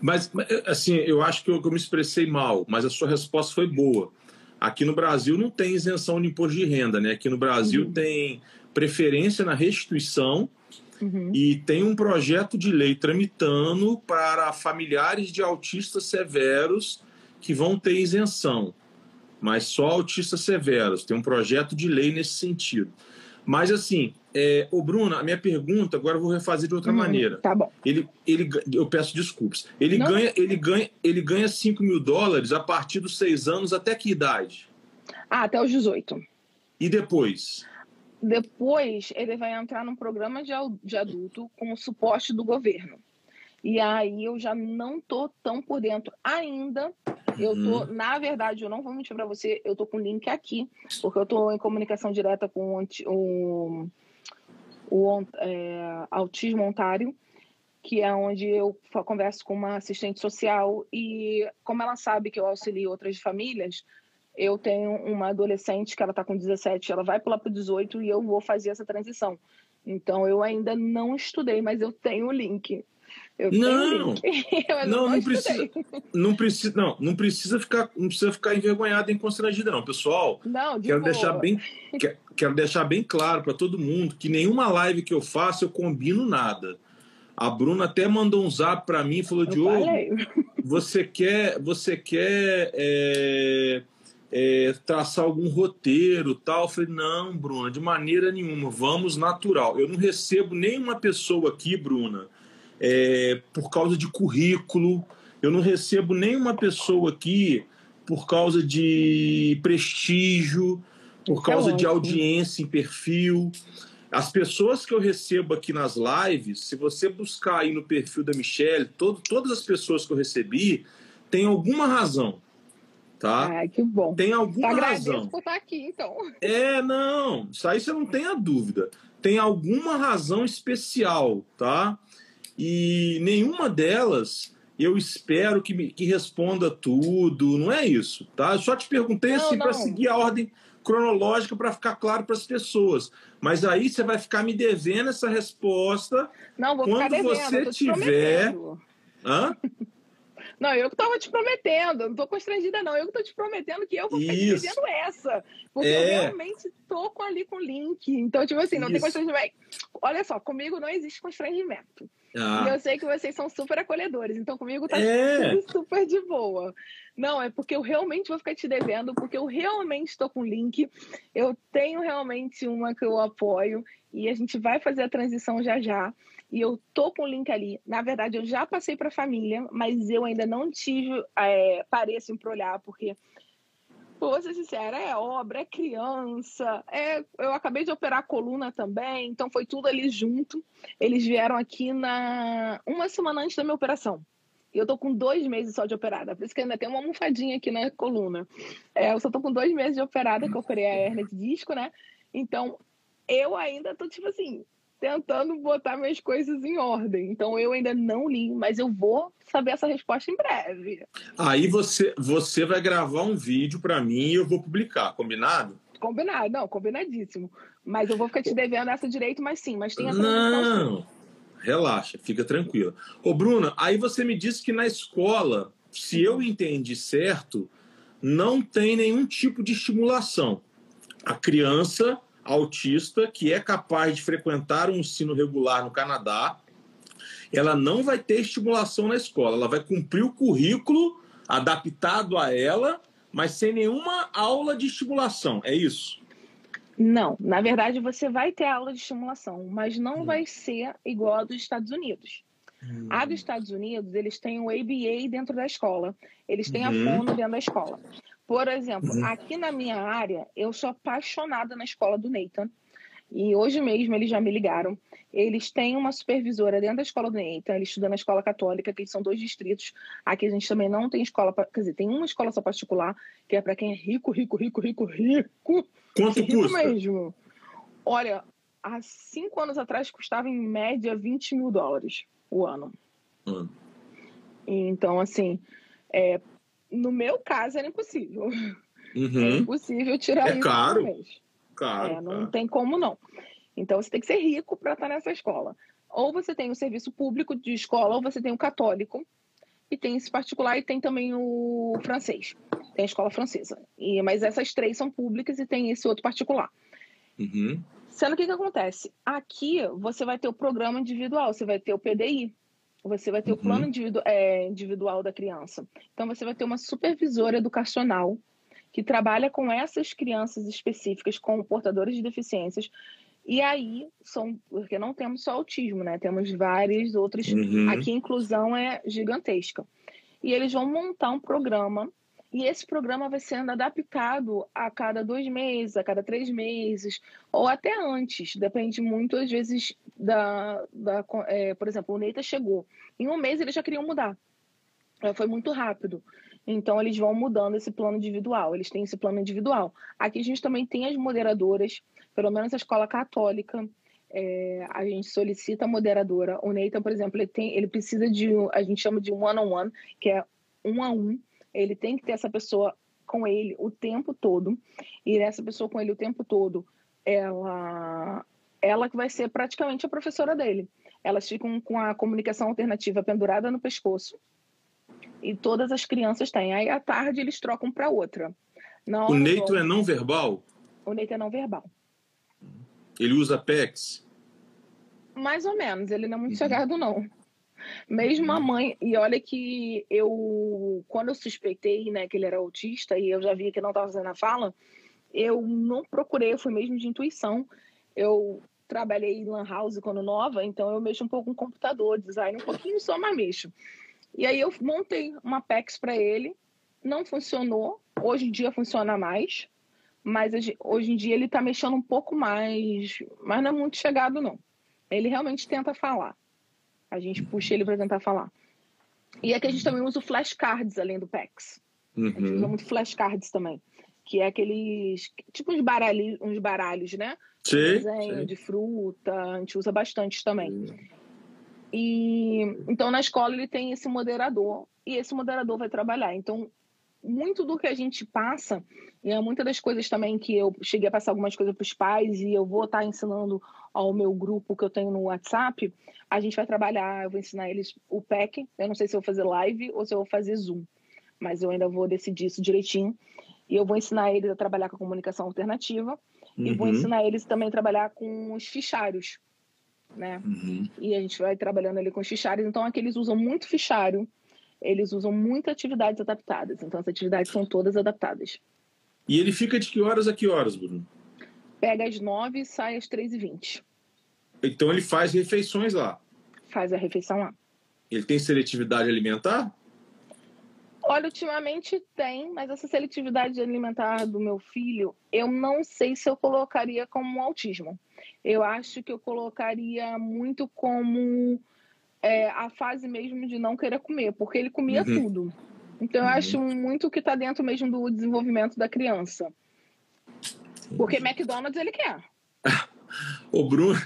Mas, assim, eu acho que eu, que eu me expressei mal, mas a sua resposta foi boa. Aqui no Brasil não tem isenção de imposto de renda, né? Aqui no Brasil uhum. tem preferência na restituição uhum. e tem um projeto de lei tramitando para familiares de autistas severos que vão ter isenção, mas só autistas severos. Tem um projeto de lei nesse sentido. Mas assim, é, o Bruno, a minha pergunta agora eu vou refazer de outra hum, maneira. Tá bom. Ele, ele, eu peço desculpas. Ele Não. ganha, ele ganha, ele ganha 5 mil dólares a partir dos seis anos. Até que idade? Ah, até os 18. E depois? Depois ele vai entrar num programa de, de adulto com o suporte do governo. E aí eu já não tô tão por dentro ainda. Eu tô, uhum. na verdade, eu não vou mentir para você, eu tô com o link aqui, porque eu tô em comunicação direta com o, o, o é, Autismo Ontário, que é onde eu converso com uma assistente social e como ela sabe que eu auxilio outras famílias, eu tenho uma adolescente que ela está com 17, ela vai pular para 18 e eu vou fazer essa transição. Então eu ainda não estudei, mas eu tenho o link. Eu não, não, não precisa, não precisa, não, não precisa ficar, não precisa ficar envergonhada, constrangida, não, pessoal. Não, de quero boa. deixar bem, quero deixar bem claro para todo mundo que nenhuma live que eu faço eu combino nada. A Bruna até mandou um zap para mim e falou: Diogo, você quer, você quer é, é, traçar algum roteiro tal? Eu falei: não, Bruna, de maneira nenhuma, vamos natural. Eu não recebo nenhuma pessoa aqui, Bruna é, por causa de currículo. Eu não recebo nenhuma pessoa aqui por causa de prestígio, por é causa é de audiência em perfil. As pessoas que eu recebo aqui nas lives, se você buscar aí no perfil da Michelle, todo, todas as pessoas que eu recebi têm alguma razão. Tá? Ah, que bom. Tem alguma eu razão. por estar aqui, então. É, não. Isso aí você não tem a dúvida. Tem alguma razão especial, tá? e nenhuma delas eu espero que, me, que responda tudo, não é isso, tá? Eu só te perguntei não, assim para seguir a ordem cronológica para ficar claro para as pessoas. Mas aí você vai ficar me devendo essa resposta não, vou quando devendo, você tiver. Hã? Não, eu que estava te prometendo, não estou constrangida, não. Eu que estou te prometendo que eu vou ficar te dizendo essa. Porque é. eu realmente estou ali com o link. Então, tipo assim, não Isso. tem constrangimento. Olha só, comigo não existe constrangimento. Ah. E eu sei que vocês são super acolhedores, então comigo tá é. super de boa. Não, é porque eu realmente vou ficar te devendo, porque eu realmente estou com link. Eu tenho realmente uma que eu apoio e a gente vai fazer a transição já já. E eu tô com o link ali. Na verdade, eu já passei para a família, mas eu ainda não tive é, pareço para olhar, porque vou ser sincera, é obra, é criança, é, eu acabei de operar a coluna também, então foi tudo ali junto. Eles vieram aqui na uma semana antes da minha operação. E eu tô com dois meses só de operada, por isso que ainda tem uma almofadinha aqui na coluna. É, eu só tô com dois meses de operada, que eu operei a hernia de disco, né? Então, eu ainda tô, tipo assim, tentando botar minhas coisas em ordem. Então eu ainda não li, mas eu vou saber essa resposta em breve. Aí você, você vai gravar um vídeo para mim e eu vou publicar, combinado? Combinado, não, combinadíssimo. Mas eu vou ficar te devendo essa direito, mas sim, mas tem essa Não, relaxa, fica tranquila. Ô, Bruna, aí você me disse que na escola, se eu entendi certo, não tem nenhum tipo de estimulação. A criança autista que é capaz de frequentar um ensino regular no Canadá, ela não vai ter estimulação na escola, ela vai cumprir o currículo adaptado a ela, mas sem nenhuma aula de estimulação, é isso? Não, na verdade você vai ter aula de estimulação, mas não hum. vai ser igual a dos Estados Unidos. Hum. A dos Estados Unidos, eles têm o ABA dentro da escola, eles têm a uhum. fono dentro da escola. Por exemplo, uhum. aqui na minha área, eu sou apaixonada na escola do Nathan. E hoje mesmo eles já me ligaram. Eles têm uma supervisora dentro da escola do Neita, ele estuda na escola católica, que são dois distritos. Aqui a gente também não tem escola, quer dizer, tem uma escola só particular, que é para quem é rico, rico, rico, rico, rico. Quanto rico custa? mesmo. Olha, há cinco anos atrás custava em média 20 mil dólares o ano. Hum. Então, assim, é, no meu caso era impossível. Uhum. É impossível tirar é isso caro. mês. Caro, é, não tem como não. Então você tem que ser rico para estar nessa escola. Ou você tem o serviço público de escola, ou você tem o católico, e tem esse particular, e tem também o francês. Tem a escola francesa. E, mas essas três são públicas e tem esse outro particular. Uhum. Sendo que o que acontece? Aqui você vai ter o programa individual, você vai ter o PDI, você vai ter uhum. o plano individu é, individual da criança. Então você vai ter uma supervisora educacional que trabalha com essas crianças específicas, com portadores de deficiências. E aí, são, porque não temos só autismo, né? Temos vários outros. Uhum. Aqui a inclusão é gigantesca. E eles vão montar um programa, e esse programa vai sendo adaptado a cada dois meses, a cada três meses, ou até antes, depende muito, às vezes, da. da é, por exemplo, o Neita chegou. Em um mês eles já queriam mudar. Foi muito rápido. Então, eles vão mudando esse plano individual. Eles têm esse plano individual. Aqui a gente também tem as moderadoras, pelo menos a escola católica. É, a gente solicita a moderadora. O Neita, por exemplo, ele, tem, ele precisa de, a gente chama de one-on-one, -on -one, que é um a um. Ele tem que ter essa pessoa com ele o tempo todo. E essa pessoa com ele o tempo todo, ela, ela que vai ser praticamente a professora dele. Elas ficam com a comunicação alternativa pendurada no pescoço e todas as crianças têm. Aí à tarde eles trocam para outra. o Neito é não verbal? O Neito é não verbal. Ele usa PEX? Mais ou menos, ele não é muito uhum. chegado, não. Mesmo a uhum. mãe, e olha que eu, quando eu suspeitei né, que ele era autista e eu já via que não estava fazendo a fala, eu não procurei, eu fui mesmo de intuição. Eu trabalhei em Lan House quando nova, então eu mexo um pouco com computador, design um pouquinho só, mas mexo. E aí eu montei uma PEX para ele, não funcionou. Hoje em dia funciona mais, mas hoje em dia ele está mexendo um pouco mais, mas não é muito chegado não. Ele realmente tenta falar. A gente puxa ele para tentar falar. E aqui a gente também usa flashcards além do PEX. Uhum. A gente usa uhum. muito flashcards também, que é aqueles tipo uns baralhos, uns baralhos, né? Sim, Desenho sim. de fruta, a gente usa bastante também. Sim. E então na escola ele tem esse moderador e esse moderador vai trabalhar. Então muito do que a gente passa e é muitas das coisas também que eu cheguei a passar algumas coisas para os pais e eu vou estar tá ensinando ao meu grupo que eu tenho no WhatsApp, a gente vai trabalhar, eu vou ensinar eles o PEC, eu não sei se eu vou fazer live ou se eu vou fazer Zoom, mas eu ainda vou decidir isso direitinho. E eu vou ensinar eles a trabalhar com a comunicação alternativa uhum. e vou uhum. ensinar eles também a trabalhar com os fichários né? Uhum. E a gente vai trabalhando ali com fichários. Então, aqui eles usam muito fichário, eles usam muitas atividades adaptadas. Então, as atividades são todas adaptadas. E ele fica de que horas a que horas, Bruno? Pega às nove e sai às três e vinte. Então, ele faz refeições lá? Faz a refeição lá. Ele tem seletividade alimentar? Olha, ultimamente tem, mas essa seletividade alimentar do meu filho, eu não sei se eu colocaria como autismo. Eu acho que eu colocaria muito como é, a fase mesmo de não querer comer, porque ele comia uhum. tudo. Então, eu uhum. acho muito que está dentro mesmo do desenvolvimento da criança. Porque McDonald's ele quer. o Bruno.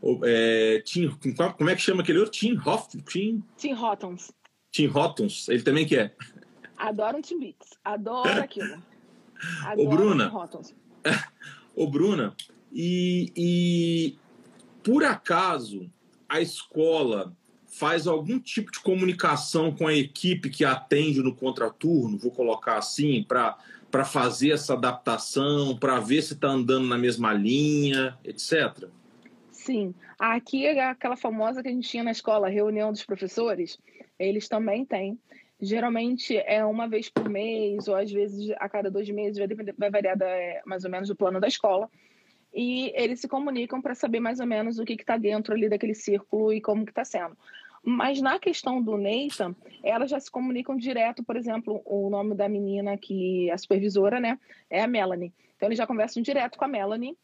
O, é, Tim, como é que chama aquele outro? Tim Hoff? Tim, Tim Hortons. Tim Hortons, ele também quer. Adoro um Tim Beats. Adoro aquilo. Adoro Ô, Bruna. Ô, Bruna, e, e por acaso a escola faz algum tipo de comunicação com a equipe que atende no contraturno, vou colocar assim, para fazer essa adaptação, para ver se está andando na mesma linha, etc. Sim. Aqui é aquela famosa que a gente tinha na escola, reunião dos professores, eles também têm. Geralmente é uma vez por mês, ou às vezes a cada dois meses, vai, depender, vai variar da, mais ou menos do plano da escola e eles se comunicam para saber mais ou menos o que está dentro ali daquele círculo e como que está sendo. Mas na questão do Nathan, elas já se comunicam direto, por exemplo, o nome da menina que é a supervisora, né, é a Melanie. Então eles já conversam direto com a Melanie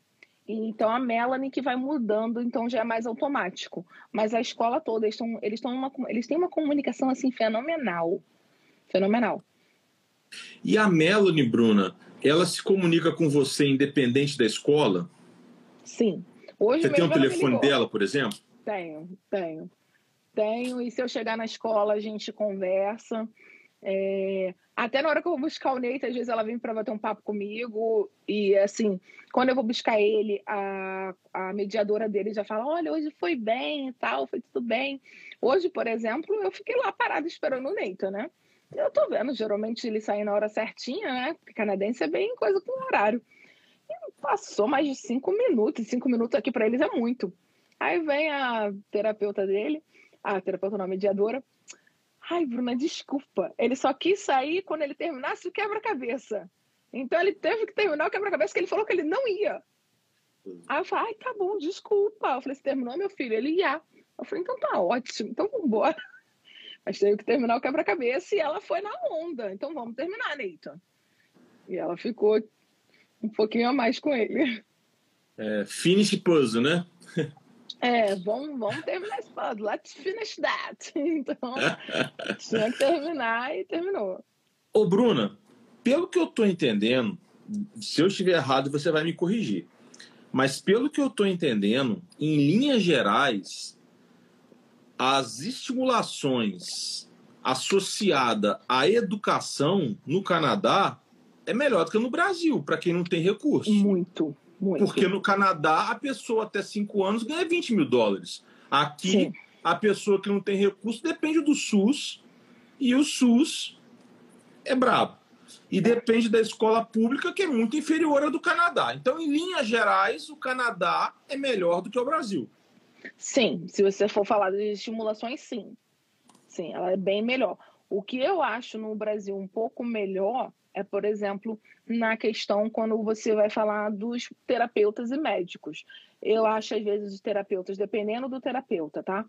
Então a Melanie que vai mudando, então já é mais automático. Mas a escola toda, eles, estão, eles, estão uma, eles têm uma comunicação assim fenomenal. Fenomenal. E a Melanie, Bruna, ela se comunica com você independente da escola? Sim. Hoje você tem o um telefone dela, por exemplo? Tenho, tenho. Tenho, e se eu chegar na escola, a gente conversa. É... Até na hora que eu vou buscar o Neito, às vezes ela vem para bater um papo comigo. E assim, quando eu vou buscar ele, a, a mediadora dele já fala: Olha, hoje foi bem e tal, foi tudo bem. Hoje, por exemplo, eu fiquei lá parada esperando o Neito, né? Eu tô vendo, geralmente ele sai na hora certinha, né? Porque canadense é bem coisa com horário. E passou mais de cinco minutos. Cinco minutos aqui para eles é muito. Aí vem a terapeuta dele, a terapeuta não, a mediadora. Ai, Bruna, desculpa. Ele só quis sair quando ele terminasse o quebra-cabeça. Então ele teve que terminar o quebra-cabeça, que ele falou que ele não ia. Aí eu falei, ai, tá bom, desculpa. Eu falei, você terminou, meu filho? Ele ia. Eu falei, então tá ótimo, então vambora. Mas teve que terminar o quebra-cabeça e ela foi na onda. Então vamos terminar, Neita. E ela ficou um pouquinho a mais com ele. É, finish puzzle, né? É, vamos, vamos terminar esse puzzle. Let's finish that. Então, tinha que terminar e terminou. Ô, Bruna, pelo que eu tô entendendo, se eu estiver errado, você vai me corrigir. Mas pelo que eu tô entendendo, em linhas gerais, as estimulações associada à educação no Canadá é melhor do que no Brasil, para quem não tem recurso. Muito, muito. Porque no Canadá, a pessoa até 5 anos ganha 20 mil dólares. Aqui, Sim. a pessoa que não tem recurso depende do SUS, e o SUS é brabo. E depende da escola pública, que é muito inferior à do Canadá. Então, em linhas gerais, o Canadá é melhor do que o Brasil. Sim, se você for falar de estimulações, sim. Sim, ela é bem melhor. O que eu acho no Brasil um pouco melhor é, por exemplo, na questão quando você vai falar dos terapeutas e médicos. Eu acho, às vezes, os terapeutas, dependendo do terapeuta, tá?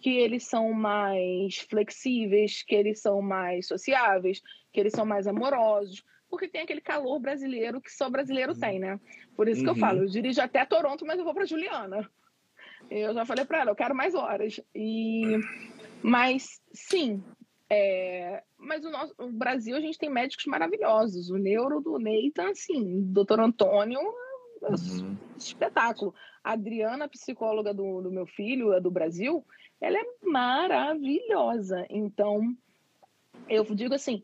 Que eles são mais flexíveis, que eles são mais sociáveis, que eles são mais amorosos, porque tem aquele calor brasileiro que só brasileiro uhum. tem, né? Por isso uhum. que eu uhum. falo, eu dirijo até Toronto, mas eu vou para Juliana. Eu já falei para ela, eu quero mais horas. E mas sim, é... mas o nosso o Brasil a gente tem médicos maravilhosos. O neuro do Nathan, assim, doutor Antônio, é uhum. espetáculo. A Adriana, psicóloga do, do meu filho, é do Brasil, ela é maravilhosa. Então, eu digo assim,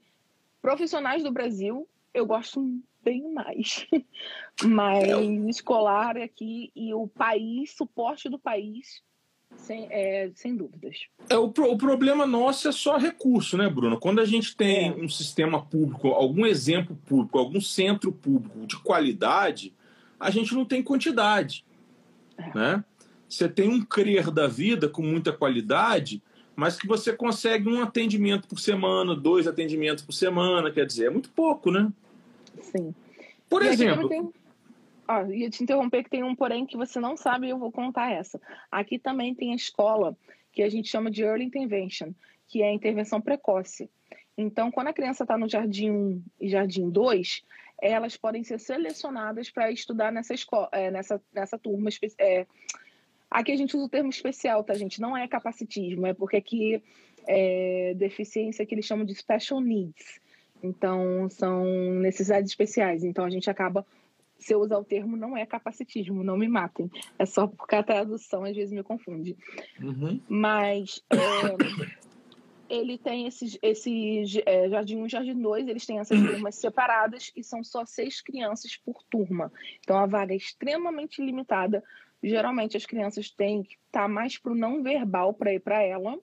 profissionais do Brasil, eu gosto bem mais. Mas é. escolar aqui e o país, suporte do país, sem, é, sem dúvidas. É, o, o problema nosso é só recurso, né, Bruno? Quando a gente tem é. um sistema público, algum exemplo público, algum centro público de qualidade, a gente não tem quantidade. É. Né? Você tem um crer da vida com muita qualidade, mas que você consegue um atendimento por semana, dois atendimentos por semana, quer dizer, é muito pouco, né? Sim. Por e exemplo. Ah, ia te interromper que tem um porém que você não sabe e eu vou contar essa. Aqui também tem a escola que a gente chama de Early Intervention, que é a intervenção precoce. Então, quando a criança está no jardim 1 e jardim 2, elas podem ser selecionadas para estudar nessa escola, é, nessa, nessa turma. É, aqui a gente usa o termo especial, tá, gente? Não é capacitismo, é porque aqui é deficiência que eles chamam de special needs. Então, são necessidades especiais. Então, a gente acaba, se eu usar o termo, não é capacitismo, não me matem. É só porque a tradução às vezes me confunde. Uhum. Mas é, ele tem esses, esse é, Jardim 1 e Jardim 2, eles têm essas turmas separadas e são só seis crianças por turma. Então, a vaga é extremamente limitada. Geralmente, as crianças têm que estar tá mais para o não verbal para ir para ela.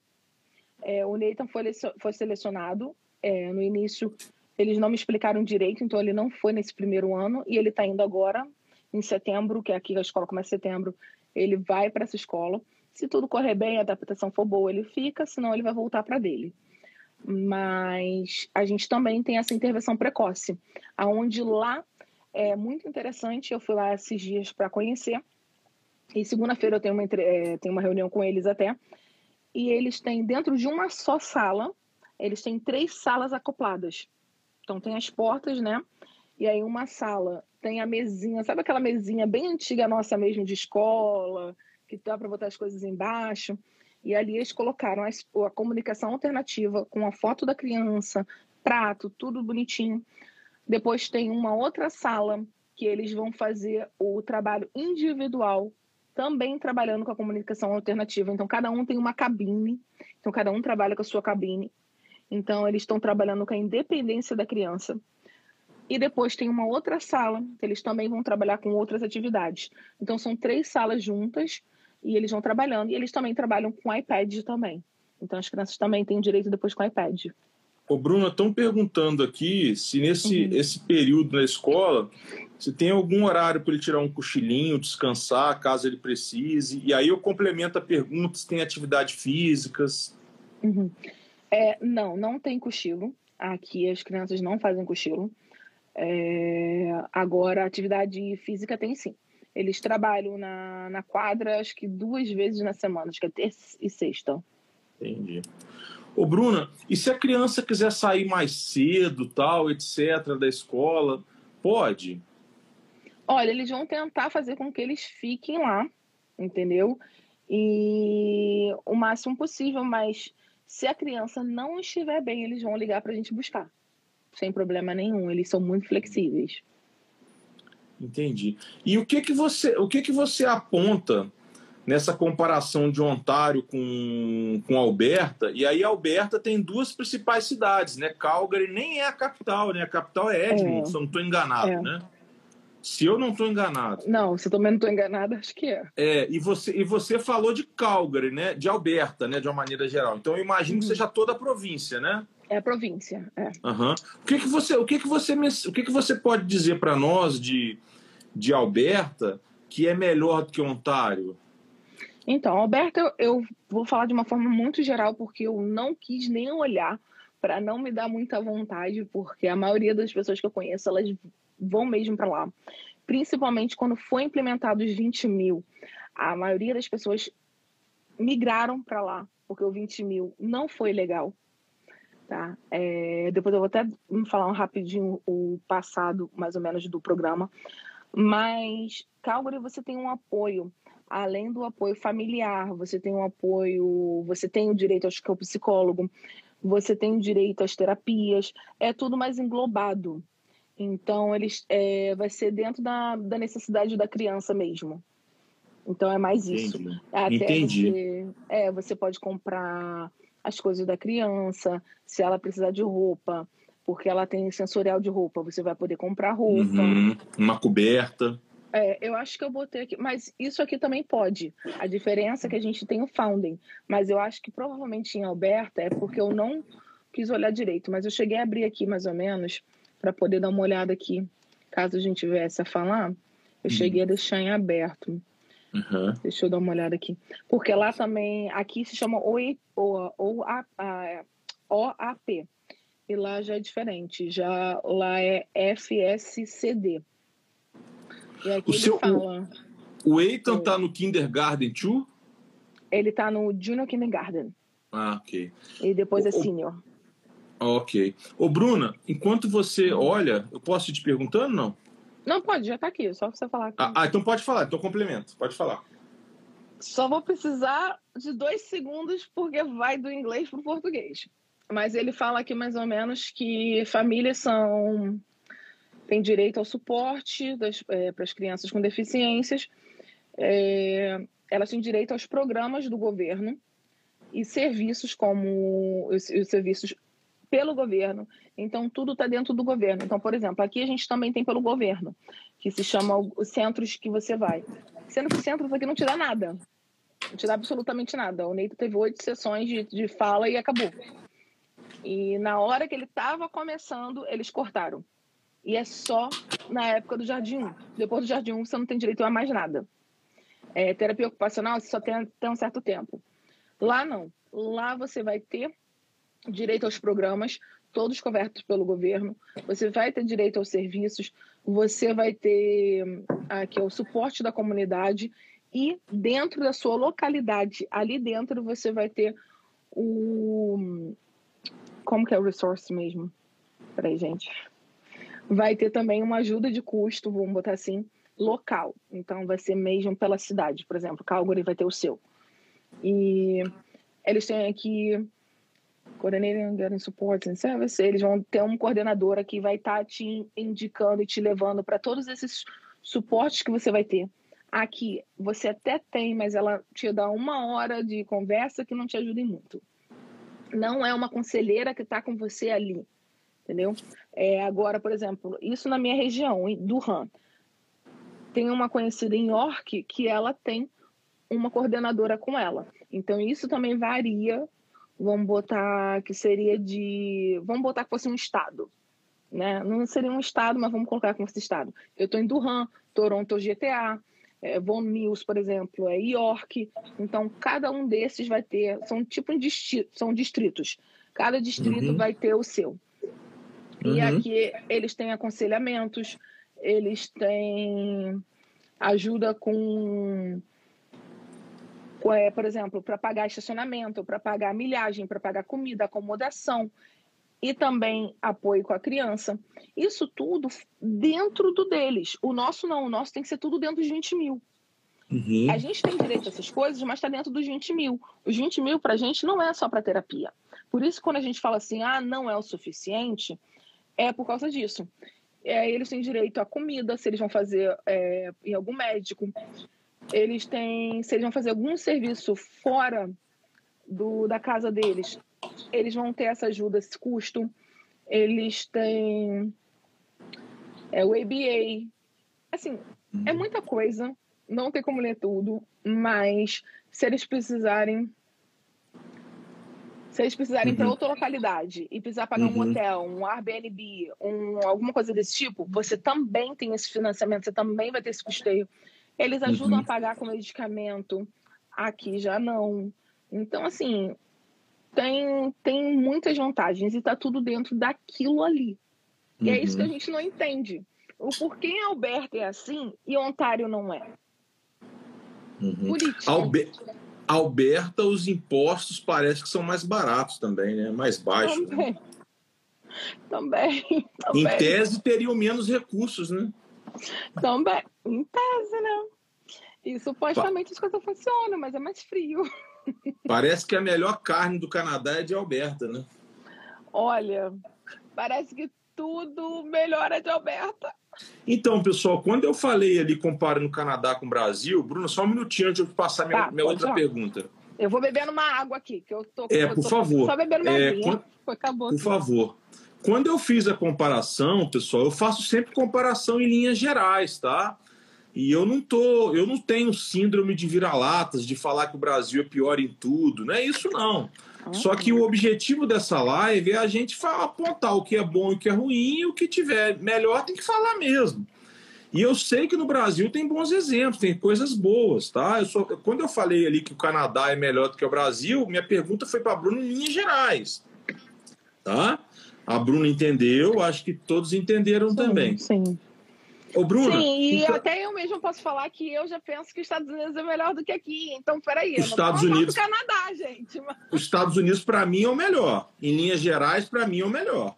É, o Nathan foi, foi selecionado é, no início eles não me explicaram direito, então ele não foi nesse primeiro ano e ele está indo agora em setembro, que é aqui a escola começa em setembro, ele vai para essa escola. Se tudo correr bem, a adaptação for boa, ele fica, senão ele vai voltar para dele. Mas a gente também tem essa intervenção precoce, aonde lá é muito interessante. Eu fui lá esses dias para conhecer. E segunda-feira eu tenho uma, é, tenho uma reunião com eles até. E eles têm, dentro de uma só sala, eles têm três salas acopladas. Então tem as portas, né? E aí uma sala têm a mesinha, sabe aquela mesinha bem antiga nossa mesmo de escola, que dá para botar as coisas embaixo? E ali eles colocaram a, a comunicação alternativa com a foto da criança, prato, tudo bonitinho. Depois tem uma outra sala que eles vão fazer o trabalho individual, também trabalhando com a comunicação alternativa. Então, cada um tem uma cabine, então, cada um trabalha com a sua cabine. Então, eles estão trabalhando com a independência da criança. E depois tem uma outra sala, que eles também vão trabalhar com outras atividades. Então, são três salas juntas e eles vão trabalhando. E eles também trabalham com iPad também. Então, as crianças também têm direito depois com iPad. Ô, Bruno, estão perguntando aqui se nesse uhum. esse período na escola se tem algum horário para ele tirar um cochilinho, descansar, caso ele precise. E aí eu complemento a pergunta se tem atividades físicas. Uhum. É, não, não tem cochilo. Aqui as crianças não fazem cochilo. É, agora, atividade física tem sim. Eles trabalham na, na quadra, acho que duas vezes na semana, acho que é terça e sexta. Entendi. Ô, Bruna, e se a criança quiser sair mais cedo, tal, etc., da escola, pode? Olha, eles vão tentar fazer com que eles fiquem lá, entendeu? E o máximo possível, mas se a criança não estiver bem, eles vão ligar para a gente buscar, sem problema nenhum. Eles são muito flexíveis. Entendi. E o que que você, o que que você aponta nessa comparação de Ontário com, com Alberta, e aí Alberta tem duas principais cidades, né? Calgary nem é a capital, né? A capital é Edmonton, é. se eu não estou enganado, é. né? Se eu não estou enganado. Não, se eu também não estou enganado, acho que é. É, e você, e você falou de Calgary, né? De Alberta, né? De uma maneira geral. Então eu imagino uhum. que seja toda a província, né? É a província, é. Uhum. O que que você, o que que você, o que que você pode dizer para nós de, de Alberta que é melhor do que Ontário? Então, Alberto, eu, eu vou falar de uma forma muito geral, porque eu não quis nem olhar para não me dar muita vontade, porque a maioria das pessoas que eu conheço, elas vão mesmo para lá. Principalmente quando foi implementado os 20 mil. A maioria das pessoas migraram para lá, porque o 20 mil não foi legal. Tá? É, depois eu vou até falar um rapidinho o passado, mais ou menos, do programa. Mas Calgary, você tem um apoio além do apoio familiar, você tem um apoio, você tem o direito acho que psicólogo, você tem o direito às terapias, é tudo mais englobado. Então, eles é, vai ser dentro da, da necessidade da criança mesmo. Então, é mais isso. Entendi. Até Entendi. Você, é, você pode comprar as coisas da criança, se ela precisar de roupa, porque ela tem sensorial de roupa, você vai poder comprar roupa. Uhum. Uma coberta. É, eu acho que eu botei aqui, mas isso aqui também pode. A diferença é que a gente tem o founding, mas eu acho que provavelmente em Alberta é porque eu não quis olhar direito, mas eu cheguei a abrir aqui mais ou menos para poder dar uma olhada aqui, caso a gente viesse a falar. Eu uhum. cheguei a deixar em aberto. Uhum. Deixa eu dar uma olhada aqui. Porque lá também, aqui se chama OAP, OAP. E lá já é diferente. Já lá é FSCD. E aqui o seu, fala. O Eitan tá no Kindergarten too? Ele tá no Junior Kindergarten. Ah, ok. E depois o, é Senior. Ok. Ô, Bruna, enquanto você olha, eu posso ir te perguntando, não? Não, pode, já tá aqui, só você falar. Ah, ah, então pode falar, então complemento, pode falar. Só vou precisar de dois segundos, porque vai do inglês pro português. Mas ele fala aqui mais ou menos que famílias são tem direito ao suporte é, para as crianças com deficiências, é, elas têm direito aos programas do governo e serviços como os, os serviços pelo governo. Então, tudo está dentro do governo. Então, por exemplo, aqui a gente também tem pelo governo, que se chama os centros que você vai. Sendo que os centros aqui não te dá nada. Não te dá absolutamente nada. O Neito teve oito sessões de, de fala e acabou. E na hora que ele estava começando, eles cortaram. E é só na época do Jardim 1. Depois do Jardim 1, você não tem direito a mais nada. É, terapia ocupacional, você só tem até um certo tempo. Lá não. Lá você vai ter direito aos programas, todos cobertos pelo governo. Você vai ter direito aos serviços. Você vai ter aqui o suporte da comunidade. E dentro da sua localidade, ali dentro, você vai ter o. Como que é o resource mesmo? Peraí, gente vai ter também uma ajuda de custo, vamos botar assim, local. Então, vai ser mesmo pela cidade. Por exemplo, Calgary vai ter o seu. E eles têm aqui Coordinating Getting Support and Service, eles vão ter um coordenador que vai estar tá te indicando e te levando para todos esses suportes que você vai ter. Aqui, você até tem, mas ela te dá uma hora de conversa que não te ajuda muito. Não é uma conselheira que está com você ali, entendeu? É, agora, por exemplo, isso na minha região, em Durham. Tem uma conhecida em York que ela tem uma coordenadora com ela. Então, isso também varia. Vamos botar que seria de. Vamos botar que fosse um estado. Né? Não seria um estado, mas vamos colocar como esse estado. Eu estou em Durham, Toronto é GTA, é, Von Mills, por exemplo, é York. Então, cada um desses vai ter. São tipo de são distritos. Cada distrito uhum. vai ter o seu. E uhum. aqui eles têm aconselhamentos, eles têm ajuda com é, por exemplo, para pagar estacionamento, para pagar milhagem, para pagar comida, acomodação e também apoio com a criança. Isso tudo dentro do deles. O nosso não, o nosso tem que ser tudo dentro dos 20 mil. Uhum. A gente tem direito a essas coisas, mas está dentro dos 20 mil. Os 20 mil para a gente não é só para terapia. Por isso, quando a gente fala assim, ah, não é o suficiente, é por causa disso. É, eles têm direito à comida, se eles vão fazer é, em algum médico, eles têm, se eles vão fazer algum serviço fora do, da casa deles, eles vão ter essa ajuda, esse custo. Eles têm é, o ABA. Assim, é uhum. muita coisa, não tem como ler tudo, mas se eles precisarem. Se eles precisarem uhum. para outra localidade e precisar pagar uhum. um hotel, um Airbnb, um, alguma coisa desse tipo, você também tem esse financiamento, você também vai ter esse custeio. Eles ajudam uhum. a pagar com medicamento, aqui já não. Então, assim, tem, tem muitas vantagens e está tudo dentro daquilo ali. E é isso que a uhum. gente não entende. O porquê Alberta é assim e Ontário não é. Uhum. Albe Alberta, os impostos parece que são mais baratos também, né? Mais baixos. Também. Né? Também, também. Em tese, teriam menos recursos, né? Também. Em tese, né? E supostamente as coisas funcionam, mas é mais frio. Parece que a melhor carne do Canadá é de Alberta, né? Olha, parece que tudo melhor é de Alberta. Então, pessoal, quando eu falei ali comparando o Canadá com o Brasil, Bruno, só um minutinho antes de eu passar minha, tá, minha outra pergunta. Eu vou bebendo uma água aqui, que eu tô É, por tô favor. Só bebendo minha é, quando, Acabou. Por aqui. favor. Quando eu fiz a comparação, pessoal, eu faço sempre comparação em linhas gerais, tá? E eu não tô, eu não tenho síndrome de vira-latas de falar que o Brasil é pior em tudo, não é isso não. Só que o objetivo dessa live é a gente falar, apontar o que é bom e o que é ruim, e o que tiver melhor tem que falar mesmo. E eu sei que no Brasil tem bons exemplos, tem coisas boas, tá? Eu sou, quando eu falei ali que o Canadá é melhor do que o Brasil, minha pergunta foi para Bruno em linhas gerais, tá? A Bruna entendeu, acho que todos entenderam sim, também. Sim. Ô, Bruna. Sim, e então... até eu mesmo posso falar que eu já penso que os Estados Unidos é melhor do que aqui. Então, peraí. Os Estados Unidos. Canadá, gente. Os Estados Unidos, para mim, é o melhor. Em linhas gerais, para mim, é o melhor.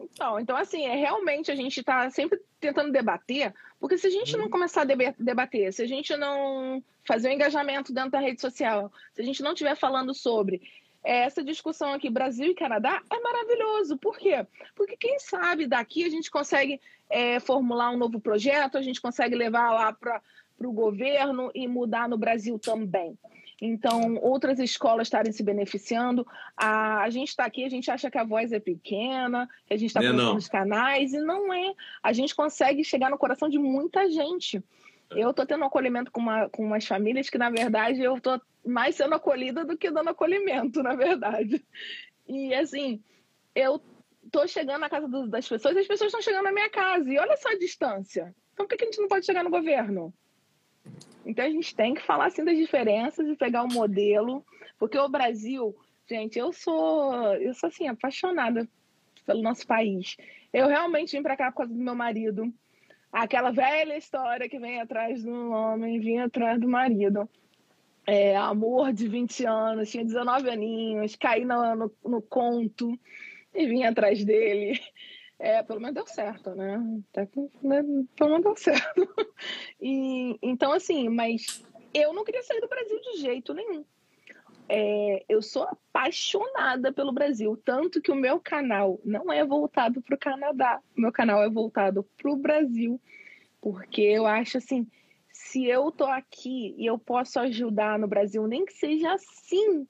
Então, então, assim, é realmente a gente está sempre tentando debater, porque se a gente não uhum. começar a debater, se a gente não fazer o um engajamento dentro da rede social, se a gente não estiver falando sobre essa discussão aqui, Brasil e Canadá, é maravilhoso. Por quê? Porque quem sabe daqui a gente consegue é, formular um novo projeto, a gente consegue levar lá para o governo e mudar no Brasil também. Então, outras escolas estarem se beneficiando. A, a gente está aqui, a gente acha que a voz é pequena, que a gente está é os canais, e não é. A gente consegue chegar no coração de muita gente. Eu estou tendo um acolhimento com, uma, com umas famílias que, na verdade, eu estou mais sendo acolhida do que dando acolhimento, na verdade. E, assim, eu estou chegando na casa do, das pessoas e as pessoas estão chegando na minha casa. E olha só a distância. Então, por que a gente não pode chegar no governo? Então, a gente tem que falar, assim, das diferenças e pegar o um modelo. Porque o Brasil, gente, eu sou, eu sou, assim, apaixonada pelo nosso país. Eu realmente vim para cá por causa do meu marido aquela velha história que vem atrás do homem, vinha atrás do marido. É, amor de 20 anos, tinha 19 aninhos, caí no, no, no conto e vim atrás dele. É, pelo menos deu certo, né? Até que, né? Pelo menos deu certo. E, então, assim, mas eu não queria sair do Brasil de jeito nenhum. É, eu sou apaixonada pelo Brasil, tanto que o meu canal não é voltado para o Canadá, o meu canal é voltado para o Brasil, porque eu acho assim, se eu tô aqui e eu posso ajudar no Brasil, nem que seja assim,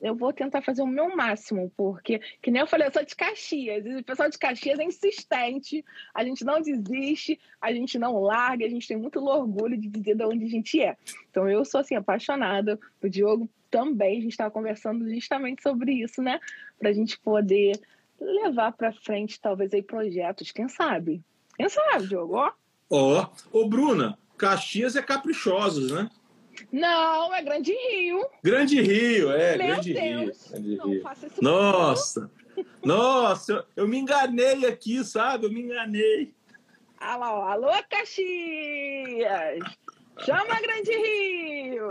eu vou tentar fazer o meu máximo, porque, que nem eu falei, eu sou de Caxias, e o pessoal de Caxias é insistente, a gente não desiste, a gente não larga, a gente tem muito orgulho de dizer de onde a gente é. Então, eu sou, assim, apaixonada, o Diogo também, a gente estava conversando justamente sobre isso, né? Para a gente poder levar para frente, talvez, aí projetos, quem sabe? Quem sabe, Diogo? Ó, Ó, ô Bruna, Caxias é caprichosos, né? Não, é Grande Rio. Grande Rio, é, Meu Grande Deus, Rio. Grande não Rio. faça isso Nossa, nossa, eu, eu me enganei aqui, sabe? Eu me enganei. Ó. alô, Caxias! Chama Grande Rio!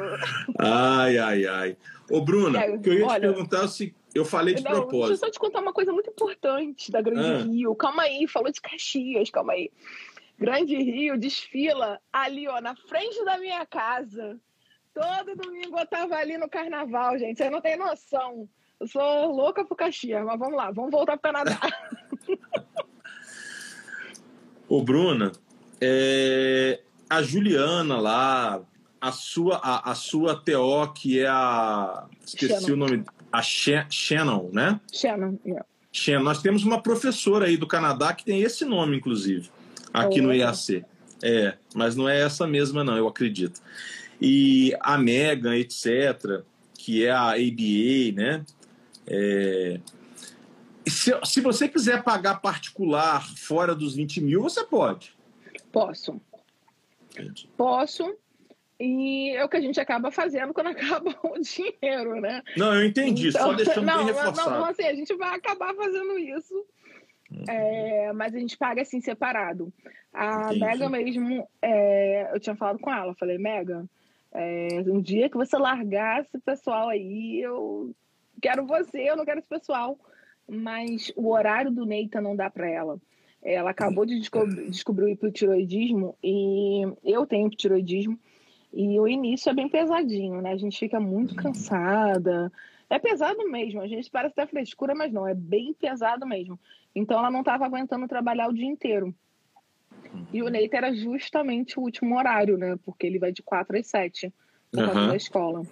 Ai, ai, ai. Ô, Bruna, É, o que eu ia te olha- perguntar se eu falei de Não, deixa eu propósito. só te contar uma coisa muito importante da Grande Ah. Rio. Calma aí, falou de Caxias, calma aí. Grande Rio desfila ali, ó, na frente da minha casa. Todo domingo eu tava ali no carnaval, gente. Você não tem noção. Eu sou louca pro Caxias, mas vamos lá, vamos voltar pro Canadá. Ô, Bruna, é, a Juliana lá, a sua, a, a sua TO, que é a. Esqueci Shannon. o nome. A Sha- Shannon, né? Shannon, yeah. Shannon. Nós temos uma professora aí do Canadá que tem esse nome, inclusive, aqui no Olha. IAC. É, mas não é essa mesma, não, eu acredito. E a Megan, etc., que é a ABA, né? É, se, se você quiser pagar particular fora dos 20 mil, você pode. Posso. Posso. E é o que a gente acaba fazendo quando acaba o dinheiro, né? Não, eu entendi, só Então, deixando não, bem não, reforçado. Não, assim, a gente vai acabar fazendo isso. É, mas a gente paga assim separado. A Entendi. Mega mesmo, é, eu tinha falado com ela, falei, Mega, é, um dia que você largar esse pessoal aí, eu quero você, eu não quero esse pessoal. Mas o horário do Neita não dá para ela. Ela acabou de desco- descobrir o hipotiroidismo e eu tenho hipotiroidismo. E o início é bem pesadinho, né? A gente fica muito cansada. É pesado mesmo. A gente parece até frescura, mas não. É bem pesado mesmo. Então ela não estava aguentando trabalhar o dia inteiro. E o Neita era justamente o último horário, né? Porque ele vai de 4 às 7 por causa Aham. da escola.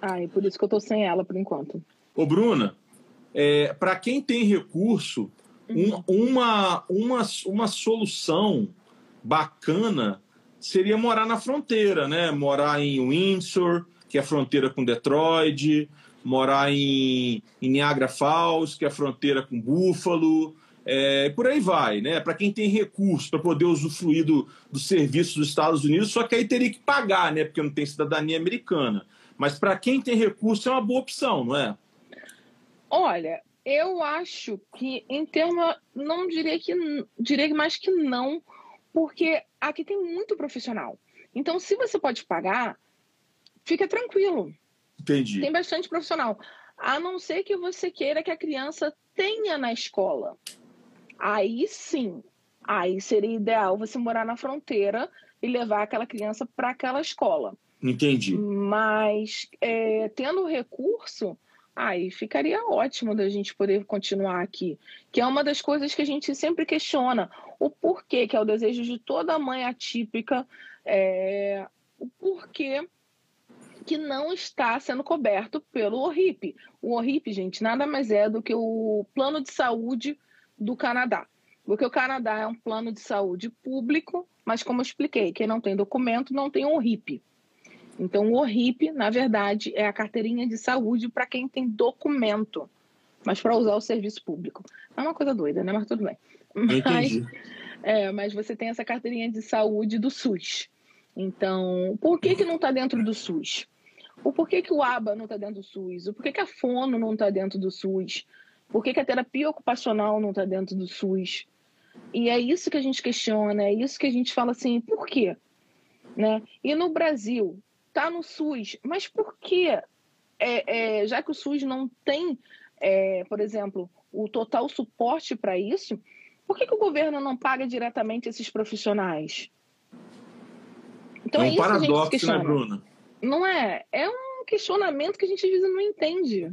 Ai, por isso que eu tô sem ela por enquanto. Ô, Bruna, é, para quem tem recurso, um- uma, uma, uma solução bacana seria morar na fronteira, né? Morar em Windsor, que é a fronteira com Detroit, morar em, em Niagara Falls, que é a fronteira com Buffalo, é, por aí vai, né? Para quem tem recurso para poder usufruir do, dos serviços dos Estados Unidos, só que aí teria que pagar, né? Porque não tem cidadania americana. Mas para quem tem recurso é uma boa opção, não é? Olha, eu acho que em termos, não diria que diria mais que não, porque aqui tem muito profissional. Então, se você pode pagar, fica tranquilo. Entendi. Tem bastante profissional. A não ser que você queira que a criança tenha na escola. Aí sim, aí seria ideal você morar na fronteira e levar aquela criança para aquela escola. Entendi. Mas é, tendo recurso, aí ficaria ótimo da gente poder continuar aqui. Que é uma das coisas que a gente sempre questiona. O porquê, que é o desejo de toda mãe atípica, é, o porquê que não está sendo coberto pelo ORIP. O ORIP, gente, nada mais é do que o plano de saúde do Canadá. Porque o Canadá é um plano de saúde público, mas como eu expliquei, quem não tem documento não tem ORIP. Então, o ORIP, na verdade, é a carteirinha de saúde para quem tem documento, mas para usar o serviço público. É uma coisa doida, né? Mas tudo bem. Mas, é, mas você tem essa carteirinha de saúde do SUS. Então, por que, que não está dentro do SUS? O porquê que o ABA não está dentro do SUS? O porquê que a fono não está dentro do SUS? Por que, que a terapia ocupacional não está dentro do SUS? E é isso que a gente questiona, é isso que a gente fala assim, por quê? Né? E no Brasil, tá no SUS, mas por quê? É, é, já que o SUS não tem, é, por exemplo, o total suporte para isso, por que, que o governo não paga diretamente esses profissionais? Então, é um é paradoxo, né, Bruna? Não é? É um questionamento que a gente às vezes não entende.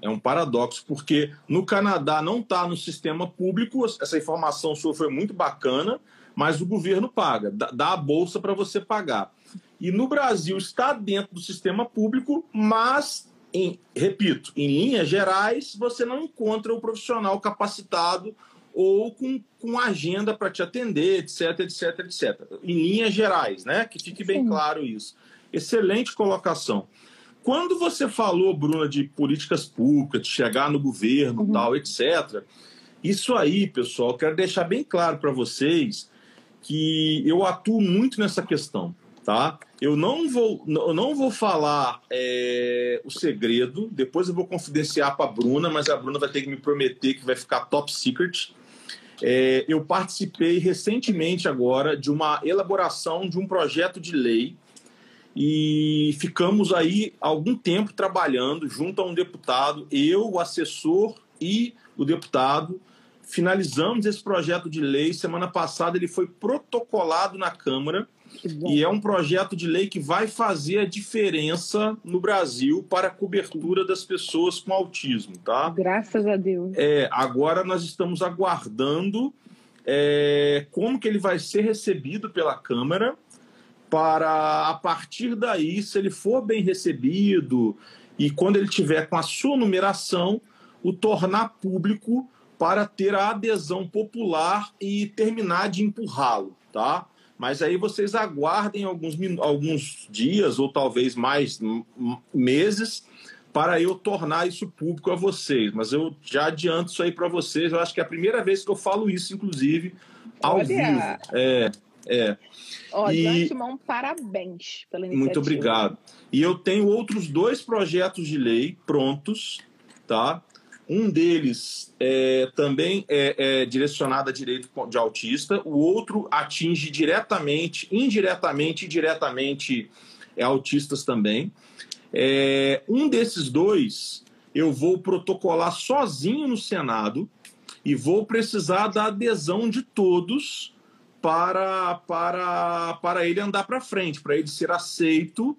É um paradoxo, porque no Canadá não está no sistema público, essa informação sua foi muito bacana, mas o governo paga, dá a bolsa para você pagar. E no Brasil está dentro do sistema público, mas, em, repito, em linhas gerais, você não encontra o profissional capacitado ou com, com agenda para te atender, etc, etc, etc. Em linhas gerais, né? Que fique bem Sim. claro isso. Excelente colocação. Quando você falou, Bruna, de políticas públicas, de chegar no governo, uhum. tal, etc., isso aí, pessoal, quero deixar bem claro para vocês que eu atuo muito nessa questão, tá? Eu não vou, eu não vou falar é, o segredo, depois eu vou confidenciar para a Bruna, mas a Bruna vai ter que me prometer que vai ficar top secret. É, eu participei recentemente agora de uma elaboração de um projeto de lei e ficamos aí algum tempo trabalhando junto a um deputado, eu, o assessor e o deputado. Finalizamos esse projeto de lei. Semana passada ele foi protocolado na Câmara e é um projeto de lei que vai fazer a diferença no Brasil para a cobertura das pessoas com autismo, tá? Graças a Deus. É, agora nós estamos aguardando é, como que ele vai ser recebido pela Câmara para a partir daí, se ele for bem recebido e quando ele tiver com a sua numeração, o tornar público para ter a adesão popular e terminar de empurrá-lo, tá? Mas aí vocês aguardem alguns, alguns dias ou talvez mais meses para eu tornar isso público a vocês. Mas eu já adianto isso aí para vocês. Eu acho que é a primeira vez que eu falo isso, inclusive, ao Olha. vivo. É, é. Ó, e... João, parabéns pela iniciativa. Muito obrigado. E eu tenho outros dois projetos de lei prontos, tá? Um deles é, também é, é, direcionado a direito de autista, o outro atinge diretamente, indiretamente e diretamente é, autistas também. É, um desses dois eu vou protocolar sozinho no Senado e vou precisar da adesão de todos para, para, para ele andar para frente, para ele ser aceito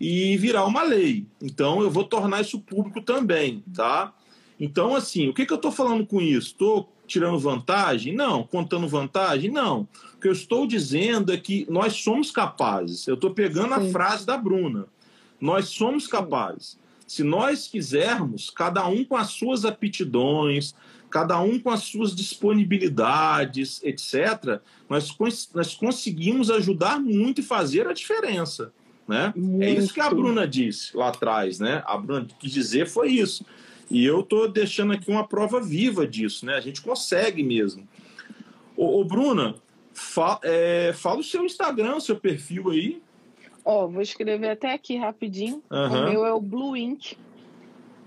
e virar uma lei. Então, eu vou tornar isso público também, tá? Então, assim, o que, que eu estou falando com isso? Estou tirando vantagem? Não. Contando vantagem? Não. O que eu estou dizendo é que nós somos capazes. Eu estou pegando Sim. a frase da Bruna. Nós somos capazes. Se nós quisermos, cada um com as suas aptidões, cada um com as suas disponibilidades, etc., nós, nós conseguimos ajudar muito e fazer a diferença. Né? É isso que a Bruna disse lá atrás. Né? A Bruna quis dizer foi isso. E eu estou deixando aqui uma prova viva disso. Né? A gente consegue mesmo. Ô, ô Bruna, fa, é, fala o seu Instagram, o seu perfil aí. Ó, vou escrever até aqui rapidinho. Uhum. O meu é o Blue Ink.